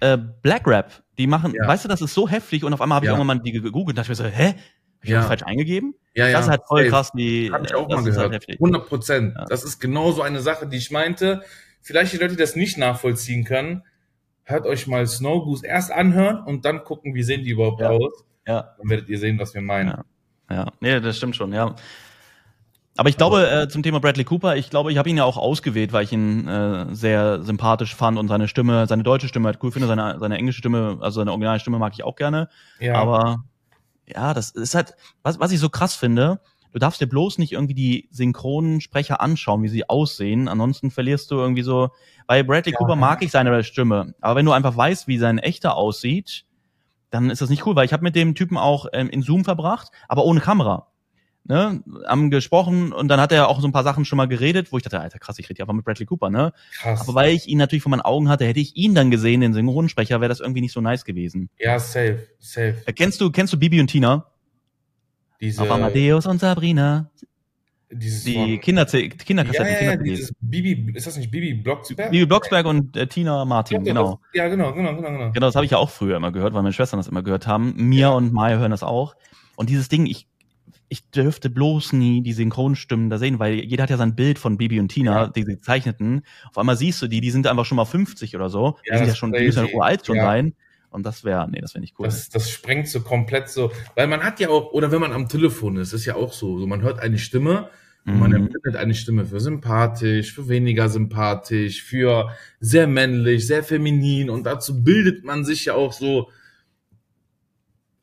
äh, Black Rap. Die machen, Ja. weißt du, das ist so heftig und auf einmal habe ich Ja. irgendwann mal die gegoogelt und dachte mir so, hä? Hab ich Ja. das falsch eingegeben? Ja, das ist halt voll safe. krass, die. Hab ich auch das mal ist gehört. Halt heftig. 100 Prozent. Ja. Das ist genau so eine Sache, die ich meinte. Vielleicht die Leute, die das nicht nachvollziehen können, hört euch mal Snow Goose erst anhören und dann gucken, wie sehen die überhaupt Ja. aus. Ja. Dann werdet ihr sehen, was wir meinen. Ja. Ja, nee, das stimmt schon, ja. Aber ich glaube, äh, zum Thema Bradley Cooper, ich glaube, ich habe ihn ja auch ausgewählt, weil ich ihn äh, sehr sympathisch fand und seine Stimme, seine deutsche Stimme halt cool finde, seine, seine englische Stimme, also seine originale Stimme mag ich auch gerne. Ja, Aber ja, das ist halt, was, was ich so krass finde, du darfst dir bloß nicht irgendwie die synchronen Sprecher anschauen, wie sie aussehen. Ansonsten verlierst du irgendwie so. Bei Bradley Ja. Cooper mag ich seine Stimme, aber wenn du einfach weißt, wie sein echter aussieht, dann ist das nicht cool, weil ich habe mit dem Typen auch ähm, in Zoom verbracht, aber ohne Kamera. Ne, haben gesprochen und dann hat er auch so ein paar Sachen schon mal geredet, wo ich dachte, Alter, krass, ich rede ja einfach mit Bradley Cooper, ne? krass. Aber weil ich ihn natürlich vor meinen Augen hatte, hätte ich ihn dann gesehen, den Synchronsprecher, wäre das irgendwie nicht so nice gewesen. ja, safe, safe. Äh, Kennst du, kennst du Bibi und Tina? Diese, Auf Amadeus und Sabrina. dieses Die von- Kinder, ja, ja, ja, dieses Bibi, ist das nicht Bibi Blocksberg? Bibi Blocksberg und äh, Tina Ja, Martin, das- genau. Ja, genau, genau, genau, genau. Genau, das habe ich ja auch früher immer gehört, weil meine Schwestern das immer gehört haben. Mia und Maya hören das auch. Und dieses Ding, ich ich dürfte bloß nie die Synchronstimmen da sehen, weil jeder hat ja sein Bild von Bibi und Tina, Ja. die sie zeichneten. Auf einmal siehst du die, die sind einfach schon mal 50 oder so. Ja, die sind ja schon, die müssen ja uralt schon Ja. sein. Und das wäre, nee, das wäre nicht cool. Das, das sprengt so komplett so, weil man hat ja auch, oder wenn man am Telefon ist, ist ja auch so, so man hört eine Stimme und man Mhm. empfindet eine Stimme für sympathisch, für weniger sympathisch, für sehr männlich, sehr feminin und dazu bildet man sich ja auch so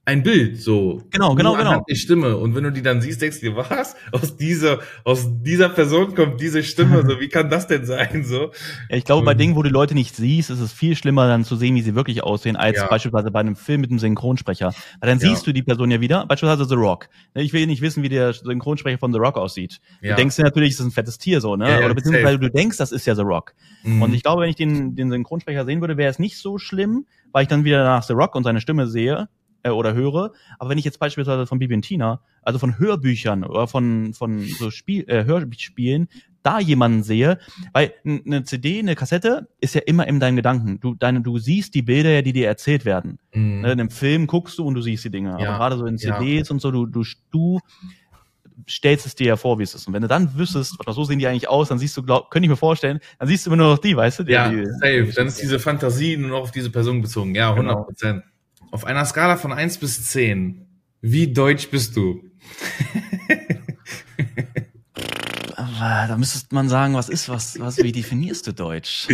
ein Bild, so. Genau, genau, genau. Die Stimme. Und wenn du die dann siehst, denkst du dir, was? Aus dieser, aus dieser Person kommt diese Stimme, so, wie kann das denn sein, so? Ja, ich glaube, bei. Dingen, wo du Leute nicht siehst, ist es viel schlimmer, dann zu sehen, wie sie wirklich aussehen, als Ja. beispielsweise bei einem Film mit einem Synchronsprecher. Weil dann Ja. siehst du die Person ja wieder, beispielsweise The Rock. Ne, Ich will nicht wissen, wie der Synchronsprecher von The Rock aussieht. Du denkst dir natürlich, das ist ein fettes Tier so, ne? Oder beziehungsweise du denkst, das ist ja The Rock. Mhm. Und ich glaube, wenn ich den, den Synchronsprecher sehen würde, wäre es nicht so schlimm, weil ich dann wieder nach The Rock und seine Stimme sehe äh, oder höre. Aber wenn ich jetzt beispielsweise von Bibi und Tina, also von Hörbüchern oder von, von so Spiel, äh, Hörspielen, da jemanden sehe, weil eine CD, eine Kassette ist ja immer in deinen Gedanken. Du, deine, du siehst die Bilder, ja, die dir erzählt werden. Mhm. Ne, in einem Film guckst du und du siehst die Dinge. Ja, Aber gerade so in ja. CDs und so, du, du, du stellst es dir ja vor, wie es ist. Und wenn du dann wüsstest, so sehen die eigentlich aus, dann siehst du, glaub, könnte ich mir vorstellen, dann siehst du immer nur noch die, weißt du? Die, Ja, die, safe. Dann ist diese Fantasie nur noch auf diese Person bezogen. Ja, 100 Genau. Auf einer Skala von 1 bis 10, wie deutsch bist du? Da müsste man sagen, was ist, was, was, wie definierst du Deutsch?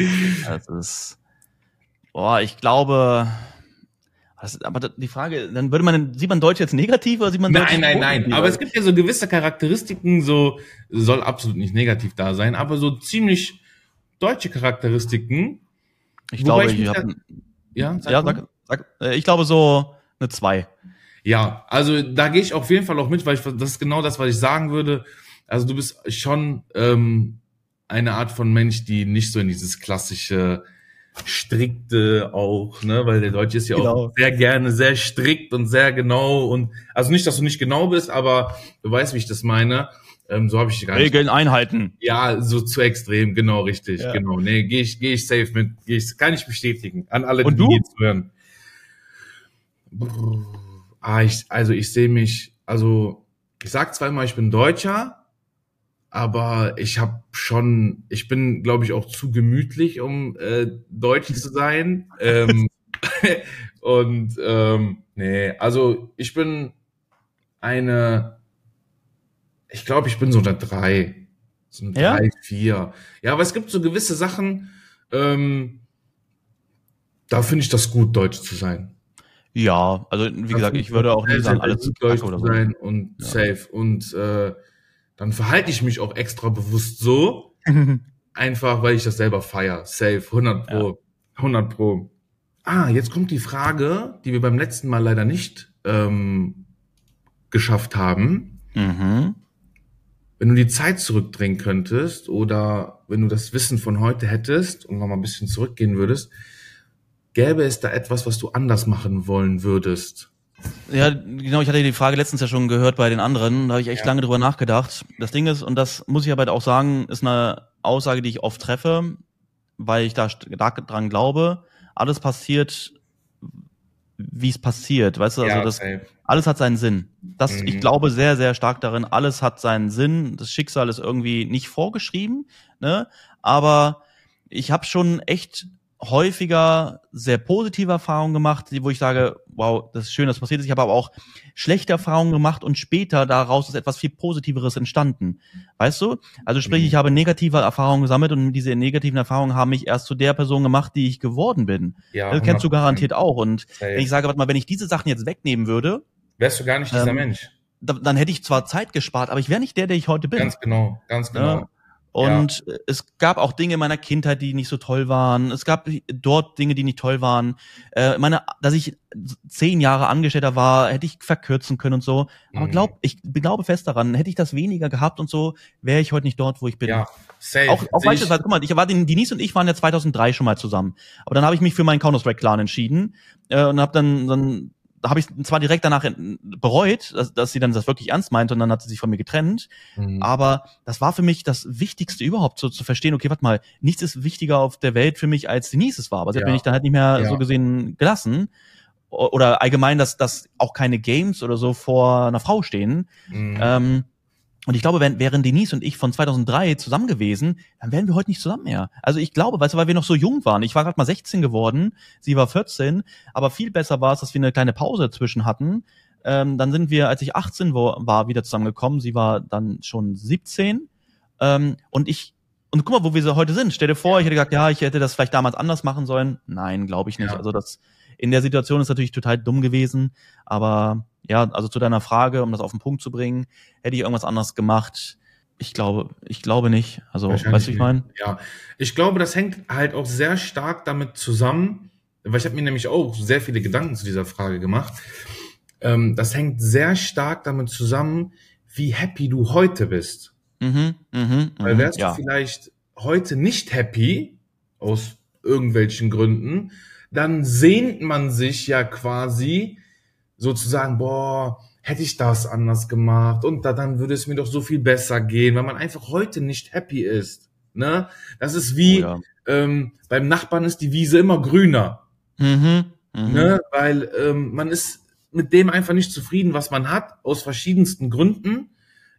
Das ist, boah, ich glaube, das, aber die Frage, dann würde man, sieht man Deutsch jetzt negativ oder sieht man Deutsch Nein, nein, nein. Aber es gibt ja so gewisse Charakteristiken, so soll absolut nicht negativ da sein, aber so ziemlich deutsche Charakteristiken. ich glaube, ich ich, mich hab, da- Ja, ja, sag, sag, äh, ich glaube so eine zwei. Ja, also da gehe ich auf jeden Fall auch mit, weil ich, das ist genau das, was ich sagen würde. Also du bist schon ähm, eine Art von Mensch, die nicht so in dieses klassische strikte auch, ne, weil der Deutsche ist ja Genau. auch sehr gerne sehr strikt und sehr genau und also nicht, dass du nicht genau bist, aber du weißt, wie ich das meine. Ähm, so habe ich gar nicht. Regeln einhalten. Ja, so zu extrem, genau richtig, Ja. genau. Nee, gehe ich, gehe ich safe mit, gehe ich, kann ich bestätigen an alle, Und die du? jetzt hören. Ah, ich, also ich sehe mich, also ich sag zweimal, ich bin Deutscher, aber ich habe schon, ich bin, glaube ich, auch zu gemütlich, um äh, Deutsch zu sein. ähm, und ähm, nee, also ich bin eine, ich glaube, ich bin so eine drei, so eine Ja? drei, vier. Ja, aber es gibt so gewisse Sachen, ähm, da finde ich das gut, Deutsch zu sein. Ja, also wie gesagt, ich würde auch Sehr, sagen, alles Kacke oder so. sein und Ja. safe. Und äh, dann verhalte ich mich auch extra bewusst so, einfach weil ich das selber feier. Safe, 100 pro. 100 pro. Ah, jetzt kommt die Frage, die wir beim letzten Mal leider nicht ähm, geschafft haben. mhm. Wenn du die Zeit zurückdrehen könntest oder wenn du das Wissen von heute hättest und nochmal ein bisschen zurückgehen würdest, gäbe es da etwas, was du anders machen wollen würdest? Ja, genau, ich hatte die Frage letztens ja schon gehört bei den anderen, da habe ich echt Ja. lange drüber nachgedacht. Das Ding ist, und das muss ich aber auch sagen, ist eine Aussage, die ich oft treffe, weil ich da stark dran glaube, alles passiert, wie es passiert, weißt du, also das, safe. alles hat seinen Sinn. Das, Mhm. ich glaube sehr, sehr stark darin, alles hat seinen Sinn. Das Schicksal ist irgendwie nicht vorgeschrieben, ne? Aber ich habe schon echt häufiger sehr positive Erfahrungen gemacht, wo ich sage, wow, das ist schön, das passiert ist. Ich habe aber auch schlechte Erfahrungen gemacht und später daraus ist etwas viel Positiveres entstanden. Weißt du? Also sprich, Mhm. ich habe negative Erfahrungen gesammelt und diese negativen Erfahrungen haben mich erst zu der Person gemacht, die ich geworden bin. Ja, das kennst du 100%. garantiert auch. Und Safe. wenn ich sage, warte mal, wenn ich diese Sachen jetzt wegnehmen würde, Wärst du gar nicht dieser Ähm, Mensch. da, dann hätte ich zwar Zeit gespart, aber ich wäre nicht der, der ich heute bin. Ganz genau, ganz genau. Ja. Und äh, es gab auch Dinge in meiner Kindheit, die nicht so toll waren. Es gab dort Dinge, die nicht toll waren. Äh, meine, dass ich zehn Jahre Angestellter war, hätte ich verkürzen können und so. Aber Mhm. glaub, ich glaube fest daran, hätte ich das weniger gehabt und so, wäre ich heute nicht dort, wo ich bin. Ja, safe. Auch, auch Sehe ich- guck mal, ich war den, Denise und ich waren ja 2003 schon mal zusammen. Aber dann habe ich mich für meinen Counter-Strike-Clan entschieden äh, und habe dann, dann da habe ich zwar direkt danach bereut, dass, dass sie dann das wirklich ernst meinte und dann hat sie sich von mir getrennt. Mhm. Aber das war für mich das Wichtigste überhaupt, so zu verstehen, okay, warte mal, nichts ist wichtiger auf der Welt für mich, als Denise es war. Aber sie hat Ja. mich dann halt nicht mehr Ja. so gesehen gelassen. oder allgemein, dass, dass auch keine Games oder so vor einer Frau stehen. Mhm. Ähm, und ich glaube, wenn, wären Denise und ich von 2003 zusammen gewesen, dann wären wir heute nicht zusammen mehr. Also ich glaube, weißt du, weil wir noch so jung waren. Ich war gerade mal 16 geworden, sie war 14, aber viel besser war es, dass wir eine kleine Pause dazwischen hatten. Ähm, dann sind wir, als ich 18 war, war, wieder zusammengekommen. Sie war dann schon 17. Ähm, und ich, und guck mal, wo wir so heute sind. Stell dir vor, ich hätte gesagt, ja, ich hätte das vielleicht damals anders machen sollen. Nein, glaube ich nicht. Ja. Also das, in der Situation ist natürlich total dumm gewesen. Aber ja, also zu deiner Frage, um das auf den Punkt zu bringen, hätte ich irgendwas anderes gemacht. Ich glaube, ich glaube nicht. Also, weißt du, ich meine? Ja, ich glaube, das hängt halt auch sehr stark damit zusammen, weil ich habe mir nämlich auch sehr viele Gedanken zu dieser Frage gemacht. Ähm, das hängt sehr stark damit zusammen, wie happy du heute bist. Mhm, mh, weil wärst ja. du vielleicht heute nicht happy aus irgendwelchen Gründen, dann sehnt man sich ja quasi sozusagen, boah, hätte ich das anders gemacht und da, dann würde es mir doch so viel besser gehen, weil man einfach heute nicht happy ist. Ne? Das ist wie oh ja. ähm, beim Nachbarn ist die Wiese immer grüner. Mhm, mh. ne? Weil ähm, man ist mit dem einfach nicht zufrieden, was man hat, aus verschiedensten Gründen.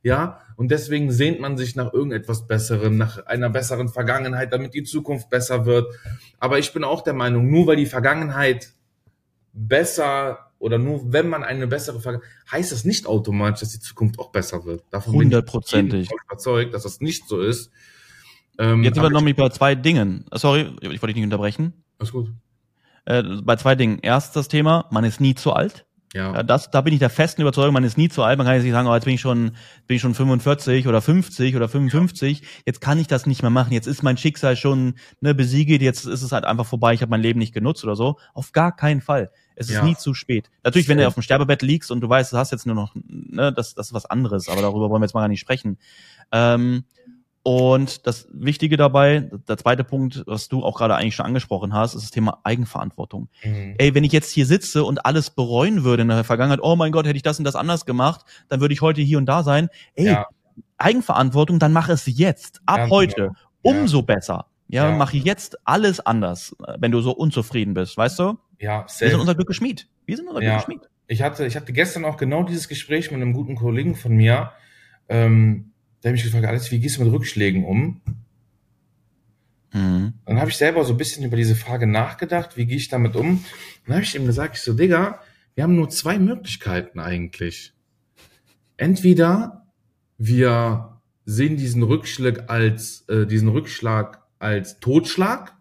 Ja, und deswegen sehnt man sich nach irgendetwas Besserem, nach einer besseren Vergangenheit, damit die Zukunft besser wird. Aber ich bin auch der Meinung, nur weil die Vergangenheit besser oder nur wenn man eine bessere Vergangenheit, heißt das nicht automatisch, dass die Zukunft auch besser wird. Davon Hundertprozentig. bin ich überzeugt, dass das nicht so ist. Ähm, Jetzt sind wir noch bei zwei Dingen. Sorry, ich wollte dich nicht unterbrechen. Alles gut. Äh, bei zwei Dingen. Erst das Thema, man ist nie zu alt. Ja. Das, da bin ich der festen Überzeugung, man ist nie zu alt. Man kann jetzt nicht sagen, oh, jetzt bin ich schon, bin ich schon 45 oder 50 oder 55. Ja. Jetzt kann ich das nicht mehr machen. Jetzt ist mein Schicksal schon ne, besiegelt. Jetzt ist es halt einfach vorbei. Ich habe mein Leben nicht genutzt oder so. Auf gar keinen Fall. Es ist ja. nie zu spät. Natürlich, wenn du auf dem Sterbebett liegst und du weißt, du hast jetzt nur noch, ne, das, das ist was anderes, aber darüber wollen wir jetzt mal gar nicht sprechen. Ähm, und das Wichtige dabei, der zweite Punkt, was du auch gerade eigentlich schon angesprochen hast, ist das Thema Eigenverantwortung. Mhm. Ey, wenn ich jetzt hier sitze und alles bereuen würde in der Vergangenheit, oh mein Gott, hätte ich das und das anders gemacht, dann würde ich heute hier und da sein. Ey, ja. Eigenverantwortung, dann mach es jetzt, ab Ganz heute, genau. umso ja. besser. Ja, ja. mach jetzt alles anders, wenn du so unzufrieden bist, weißt du? Ja, safe. Wir sind unser Glück geschmied. Wir sind unser ja. Glück geschmied. Ich hatte, ich hatte gestern auch genau dieses Gespräch mit einem guten Kollegen von mir. Ähm, der hat mich gefragt, Alex, wie gehst du mit Rückschlägen um? Mhm. Dann habe ich selber so ein bisschen über diese Frage nachgedacht, wie gehe ich damit um? Dann habe ich ihm gesagt, ich so, Digga, wir haben nur zwei Möglichkeiten eigentlich. Entweder wir sehen diesen Rückschlag als, äh, diesen Rückschlag als Totschlag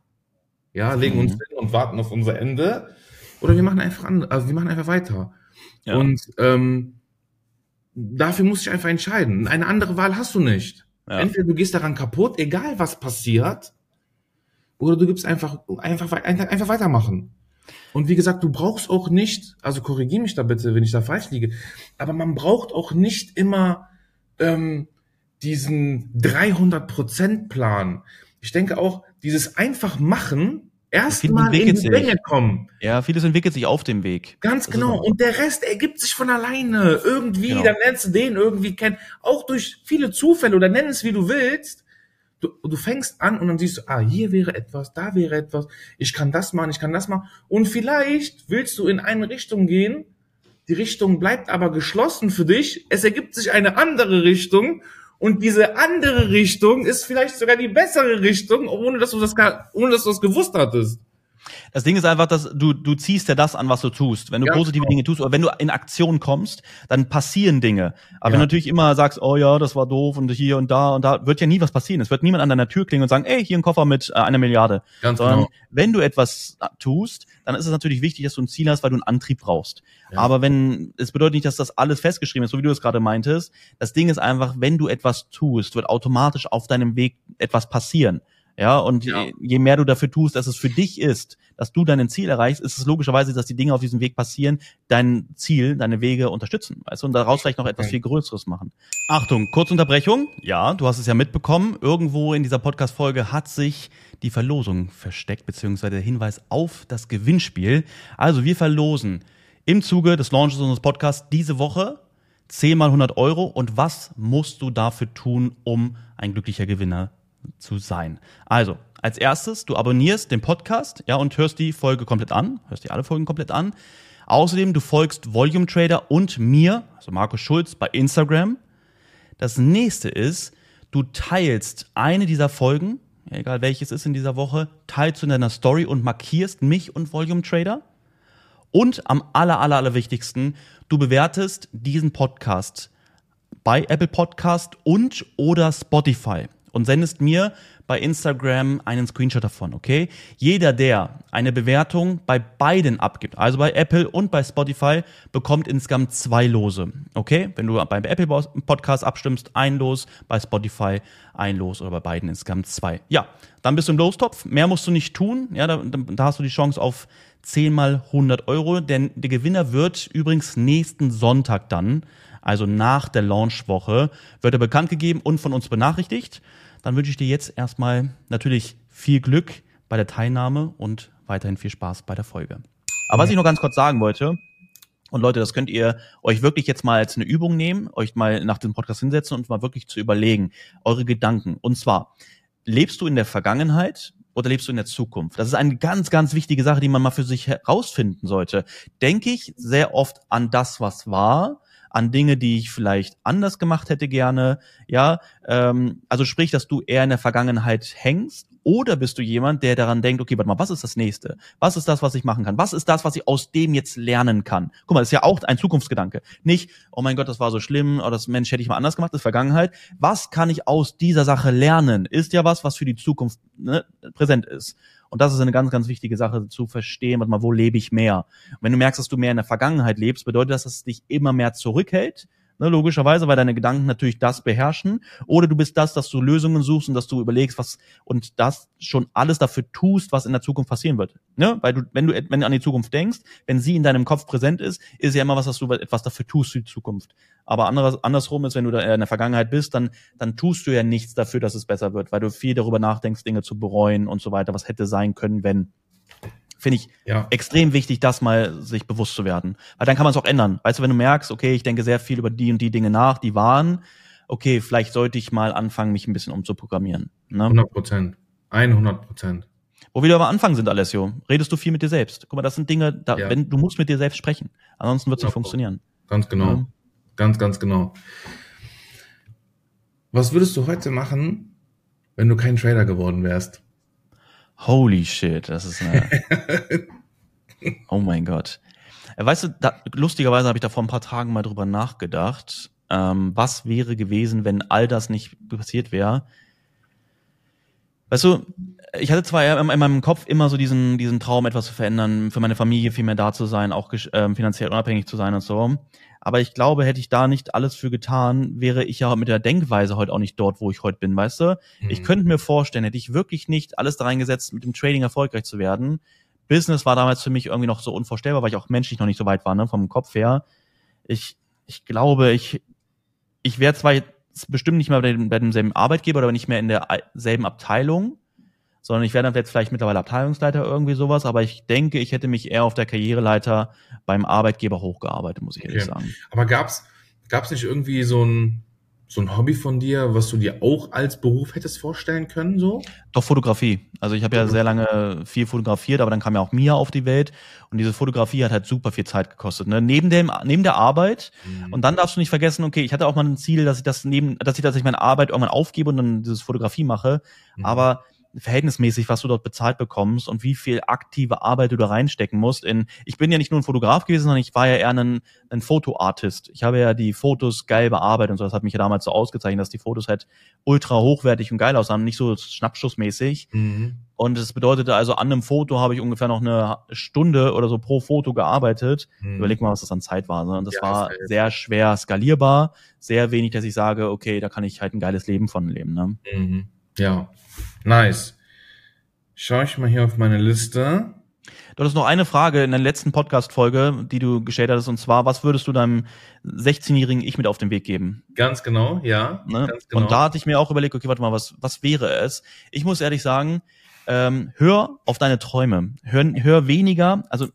ja, legen uns hin und warten auf unser Ende. Oder wir machen einfach an, also wir machen einfach weiter. Ja. Und ähm, dafür musst du dich einfach entscheiden. Eine andere Wahl hast du nicht. Ja. Entweder du gehst daran kaputt, egal was passiert, oder du gibst einfach, einfach, einfach weitermachen. Und wie gesagt, du brauchst auch nicht, also korrigier mich da bitte, wenn ich da falsch liege, aber man braucht auch nicht immer ähm, diesen 300%-Plan. Ich denke auch, dieses einfach machen, erstmal in die Länge kommen. Ja, vieles entwickelt sich auf dem Weg. Ganz das genau. Und der Rest ergibt sich von alleine. Irgendwie, genau. dann lernst du den irgendwie kennen. Auch durch viele Zufälle oder nenn es wie du willst. Du, du fängst an und dann siehst du, ah, hier wäre etwas, da wäre etwas. Ich kann das machen, ich kann das machen. Und vielleicht willst du in eine Richtung gehen. Die Richtung bleibt aber geschlossen für dich. Es ergibt sich eine andere Richtung und diese andere Richtung ist vielleicht sogar die bessere Richtung, ohne dass du das, ohne dass du das gewusst hattest. Das Ding ist einfach, dass du, du ziehst ja das an, was du tust. Wenn du ja, positive genau. Dinge tust oder wenn du in Aktion kommst, dann passieren Dinge. Aber ja. wenn du natürlich immer sagst, oh ja, das war doof und hier und da und da, wird ja nie was passieren. Es wird niemand an deiner Tür klingen und sagen, ey, hier ein Koffer mit äh, einer Milliarde. Ganz Sondern genau. wenn du etwas tust, dann ist es natürlich wichtig, dass du ein Ziel hast, weil du einen Antrieb brauchst. Ja. Aber wenn, es bedeutet nicht, dass das alles festgeschrieben ist, so wie du es gerade meintest. Das Ding ist einfach, wenn du etwas tust, wird automatisch auf deinem Weg etwas passieren. Ja, und ja. Je, je mehr du dafür tust, dass es für dich ist, dass du dein Ziel erreichst, ist es logischerweise, dass die Dinge auf diesem Weg passieren, dein Ziel, deine Wege unterstützen. Weißt du, und daraus vielleicht noch etwas viel Größeres machen. Achtung, Kurzunterbrechung. Ja, du hast es ja mitbekommen. Irgendwo in dieser Podcast-Folge hat sich die Verlosung versteckt, beziehungsweise der Hinweis auf das Gewinnspiel. Also wir verlosen im Zuge des Launches unseres Podcasts diese Woche 10 mal 100 Euro. Und was musst du dafür tun, um ein glücklicher Gewinner zu sein? Also, als erstes, du abonnierst den Podcast, ja, und hörst die Folge komplett an, hörst dir alle Folgen komplett an. Außerdem, du folgst Volume Trader und mir, also Markus Schulz, bei Instagram. Das nächste ist, du teilst eine dieser Folgen, egal welches ist in dieser Woche, teilst du in deiner Story und markierst mich und Volume Trader. Und am aller, aller, aller wichtigsten, du bewertest diesen Podcast bei Apple Podcast und oder Spotify und sendest mir bei Instagram einen Screenshot davon, okay? Jeder, der eine Bewertung bei beiden abgibt, also bei Apple und bei Spotify, bekommt insgesamt zwei Lose, okay? Wenn du beim Apple Podcast abstimmst, ein Los, bei Spotify ein Los oder bei beiden insgesamt zwei. Ja, dann bist du im Lostopf. Mehr musst du nicht tun. Ja, da, da hast du die Chance auf 10 mal 100 Euro, denn der Gewinner wird übrigens nächsten Sonntag dann, also nach der Launchwoche, wird er bekannt gegeben und von uns benachrichtigt dann wünsche ich dir jetzt erstmal natürlich viel Glück bei der Teilnahme und weiterhin viel Spaß bei der Folge. Aber was ich noch ganz kurz sagen wollte, und Leute, das könnt ihr euch wirklich jetzt mal als eine Übung nehmen, euch mal nach dem Podcast hinsetzen und mal wirklich zu überlegen, eure Gedanken. Und zwar, lebst du in der Vergangenheit oder lebst du in der Zukunft? Das ist eine ganz, ganz wichtige Sache, die man mal für sich herausfinden sollte. Denke ich sehr oft an das, was war, an Dinge, die ich vielleicht anders gemacht hätte gerne. Ja, ähm, also sprich, dass du eher in der Vergangenheit hängst oder bist du jemand, der daran denkt, okay, warte mal, was ist das nächste? Was ist das, was ich machen kann? Was ist das, was ich aus dem jetzt lernen kann? Guck mal, das ist ja auch ein Zukunftsgedanke. Nicht, oh mein Gott, das war so schlimm, oder das Mensch hätte ich mal anders gemacht, das ist Vergangenheit. Was kann ich aus dieser Sache lernen? Ist ja was, was für die Zukunft ne, präsent ist. Und das ist eine ganz, ganz wichtige Sache zu verstehen, warte mal, wo lebe ich mehr? Und wenn du merkst, dass du mehr in der Vergangenheit lebst, bedeutet das, dass es dich immer mehr zurückhält Ne, logischerweise, weil deine Gedanken natürlich das beherrschen. Oder du bist das, dass du Lösungen suchst und dass du überlegst, was und das schon alles dafür tust, was in der Zukunft passieren wird. Ne? Weil du, wenn du, wenn du an die Zukunft denkst, wenn sie in deinem Kopf präsent ist, ist ja immer was, dass du etwas dafür tust für die Zukunft. Aber anderes, andersrum ist, wenn du da in der Vergangenheit bist, dann, dann tust du ja nichts dafür, dass es besser wird, weil du viel darüber nachdenkst, Dinge zu bereuen und so weiter, was hätte sein können, wenn. Finde ich ja. extrem wichtig, das mal sich bewusst zu werden. Weil dann kann man es auch ändern. Weißt du, wenn du merkst, okay, ich denke sehr viel über die und die Dinge nach, die waren, okay, vielleicht sollte ich mal anfangen, mich ein bisschen umzuprogrammieren. Ne? 100 Prozent. 100 Prozent. Wo wir aber am Anfang sind, Alessio, redest du viel mit dir selbst. Guck mal, das sind Dinge, da, ja. wenn, du musst mit dir selbst sprechen. Ansonsten wird es nicht funktionieren. Ganz genau. Ja. Ganz, ganz genau. Was würdest du heute machen, wenn du kein Trader geworden wärst? Holy shit, das ist eine. oh mein Gott. Äh, weißt du, da, lustigerweise habe ich da vor ein paar Tagen mal drüber nachgedacht. Ähm, was wäre gewesen, wenn all das nicht passiert wäre? Weißt du, ich hatte zwar in meinem Kopf immer so diesen, diesen Traum, etwas zu verändern, für meine Familie viel mehr da zu sein, auch äh, finanziell unabhängig zu sein und so. Aber ich glaube, hätte ich da nicht alles für getan, wäre ich ja mit der Denkweise heute auch nicht dort, wo ich heute bin, weißt du? Mhm. Ich könnte mir vorstellen, hätte ich wirklich nicht alles da reingesetzt, mit dem Trading erfolgreich zu werden. Business war damals für mich irgendwie noch so unvorstellbar, weil ich auch menschlich noch nicht so weit war, ne, vom Kopf her. Ich, ich glaube, ich, ich wäre zwar jetzt bestimmt nicht mehr bei, dem, bei demselben Arbeitgeber oder nicht mehr in derselben Abteilung, sondern ich wäre dann jetzt vielleicht mittlerweile Abteilungsleiter irgendwie sowas, aber ich denke, ich hätte mich eher auf der Karriereleiter beim Arbeitgeber hochgearbeitet, muss ich ehrlich okay. sagen. Aber gab's gab's nicht irgendwie so ein so ein Hobby von dir, was du dir auch als Beruf hättest vorstellen können, so? Doch Fotografie. Also ich habe ja sehr lange viel fotografiert, aber dann kam ja auch Mia auf die Welt und diese Fotografie hat halt super viel Zeit gekostet. Ne? Neben dem, neben der Arbeit. Mhm. Und dann darfst du nicht vergessen, okay, ich hatte auch mal ein Ziel, dass ich das neben, dass ich, dass ich meine Arbeit irgendwann aufgebe und dann dieses Fotografie mache. Mhm. Aber verhältnismäßig, was du dort bezahlt bekommst und wie viel aktive Arbeit du da reinstecken musst. In, ich bin ja nicht nur ein Fotograf gewesen, sondern ich war ja eher ein, ein Fotoartist. Ich habe ja die Fotos geil bearbeitet und so. Das hat mich ja damals so ausgezeichnet, dass die Fotos halt ultra hochwertig und geil aussahen, nicht so schnappschussmäßig. Mhm. Und es bedeutete also, an einem Foto habe ich ungefähr noch eine Stunde oder so pro Foto gearbeitet. Mhm. Überleg mal, was das an Zeit war. Und das ja, war das sehr schwer skalierbar, sehr wenig, dass ich sage, okay, da kann ich halt ein geiles Leben von leben. Ne? Mhm. Ja, nice. Schau ich mal hier auf meine Liste. Du hattest noch eine Frage in der letzten Podcast-Folge, die du gestellt hattest, und zwar, was würdest du deinem 16-jährigen Ich mit auf den Weg geben? Ganz genau, ja. Ne? Ganz genau. Und da hatte ich mir auch überlegt, okay, warte mal, was, was wäre es? Ich muss ehrlich sagen, ähm, hör auf deine Träume. Hör, hör weniger, also,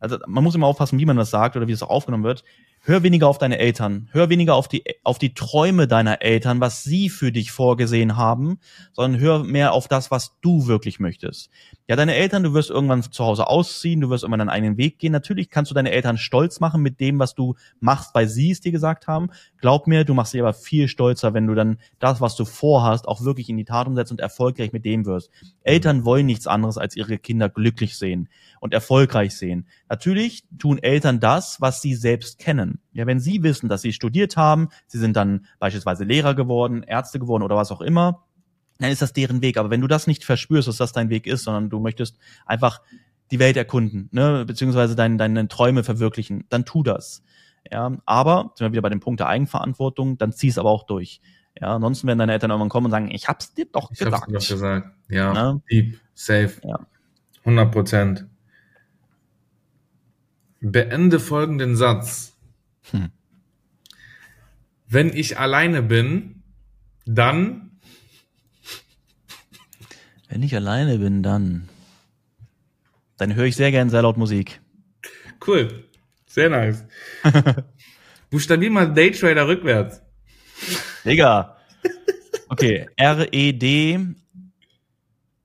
also man muss immer aufpassen, wie man das sagt oder wie es auch aufgenommen wird hör weniger auf deine Eltern, hör weniger auf die, auf die Träume deiner Eltern, was sie für dich vorgesehen haben, sondern hör mehr auf das, was du wirklich möchtest. Ja, deine Eltern, du wirst irgendwann zu Hause ausziehen, du wirst irgendwann deinen eigenen Weg gehen. Natürlich kannst du deine Eltern stolz machen mit dem, was du machst, weil sie es dir gesagt haben. Glaub mir, du machst sie aber viel stolzer, wenn du dann das, was du vorhast, auch wirklich in die Tat umsetzt und erfolgreich mit dem wirst. Eltern wollen nichts anderes, als ihre Kinder glücklich sehen und erfolgreich sehen. Natürlich tun Eltern das, was sie selbst kennen. Ja, wenn sie wissen, dass sie studiert haben, sie sind dann beispielsweise Lehrer geworden, Ärzte geworden oder was auch immer, dann ist das deren Weg. Aber wenn du das nicht verspürst, dass das dein Weg ist, sondern du möchtest einfach die Welt erkunden, ne, beziehungsweise deine, deine Träume verwirklichen, dann tu das. Ja, aber sind wir wieder bei dem Punkt der Eigenverantwortung, dann zieh es aber auch durch. Ja, ansonsten werden deine Eltern irgendwann kommen und sagen, ich hab's dir doch Ich gesagt. hab's dir doch gesagt. Ja, Ne? deep, safe. Ja. 100 Prozent. Beende folgenden Satz. Hm. Wenn ich alleine bin, dann Wenn ich alleine bin, dann, dann höre ich sehr gern sehr laut Musik. Cool. Sehr nice. Buchstabier mal Daytrader rückwärts. Digga. Okay, R-E-D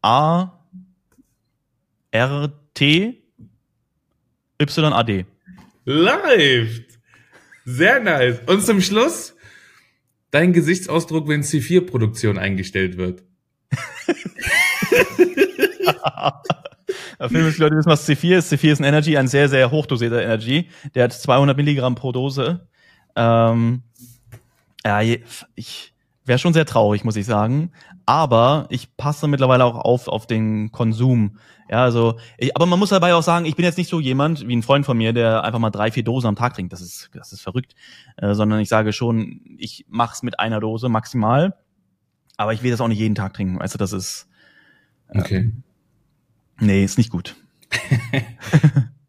A R T Y A D. Läuft. Sehr nice. Und zum Schluss dein Gesichtsausdruck, wenn C4-Produktion eingestellt wird. Die Leute wissen, was C4 ist. C4 ist ein Energy, ein sehr, sehr hochdosierter Energy. Der hat 200 Milligramm pro Dose. Ähm, ja, ich wäre schon sehr traurig, muss ich sagen. Aber ich passe mittlerweile auch auf auf den Konsum. Ja, also, ich, aber man muss dabei auch sagen, ich bin jetzt nicht so jemand wie ein Freund von mir, der einfach mal drei, vier Dosen am Tag trinkt. Das ist, das ist verrückt. Äh, sondern ich sage schon, ich mach's mit einer Dose maximal. Aber ich will das auch nicht jeden Tag trinken. Weißt du, das ist, Okay. nee, ist nicht gut.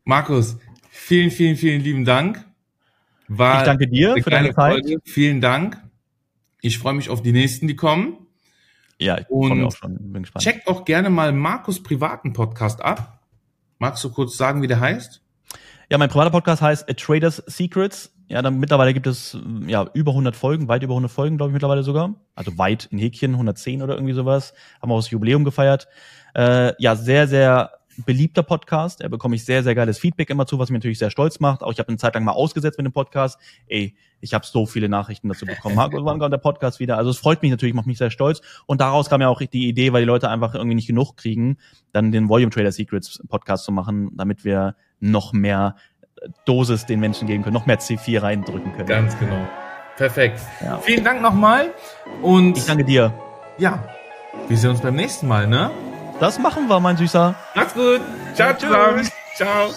Markus, vielen, vielen, vielen lieben Dank. War Ich danke dir für deine Zeit. Vielen Dank. Ich freue mich auf die nächsten, die kommen. Ja, ich freue mich auch schon. Bin gespannt. Checkt auch gerne mal Markus privaten Podcast ab. Magst du kurz sagen, wie der heißt? Ja, mein privater Podcast heißt A Trader's Secrets. Ja, dann mittlerweile gibt es ja über 100 Folgen, weit über 100 Folgen, glaube ich mittlerweile sogar. Also weit in Häkchen, 110 oder irgendwie sowas. Haben wir auch das Jubiläum gefeiert. Äh, ja, sehr, sehr beliebter Podcast. Da bekomme ich sehr, sehr geiles Feedback immer zu, was mich natürlich sehr stolz macht. Auch ich habe eine Zeit lang mal ausgesetzt mit dem Podcast. Ey, ich habe so viele Nachrichten dazu bekommen. Wann kommt der Podcast wieder? Also es freut mich natürlich, macht mich sehr stolz. Und daraus kam ja auch die Idee, weil die Leute einfach irgendwie nicht genug kriegen, dann den Volume Trader Secrets Podcast zu machen, damit wir noch mehr Dosis den Menschen geben können, noch mehr C4 reindrücken können. Ganz genau. Perfekt. Ja. Vielen Dank nochmal. Und Ich danke dir. ja, wir sehen uns beim nächsten Mal, ne? Das machen wir, mein Süßer. Macht's gut. Ciao zusammen. Ciao.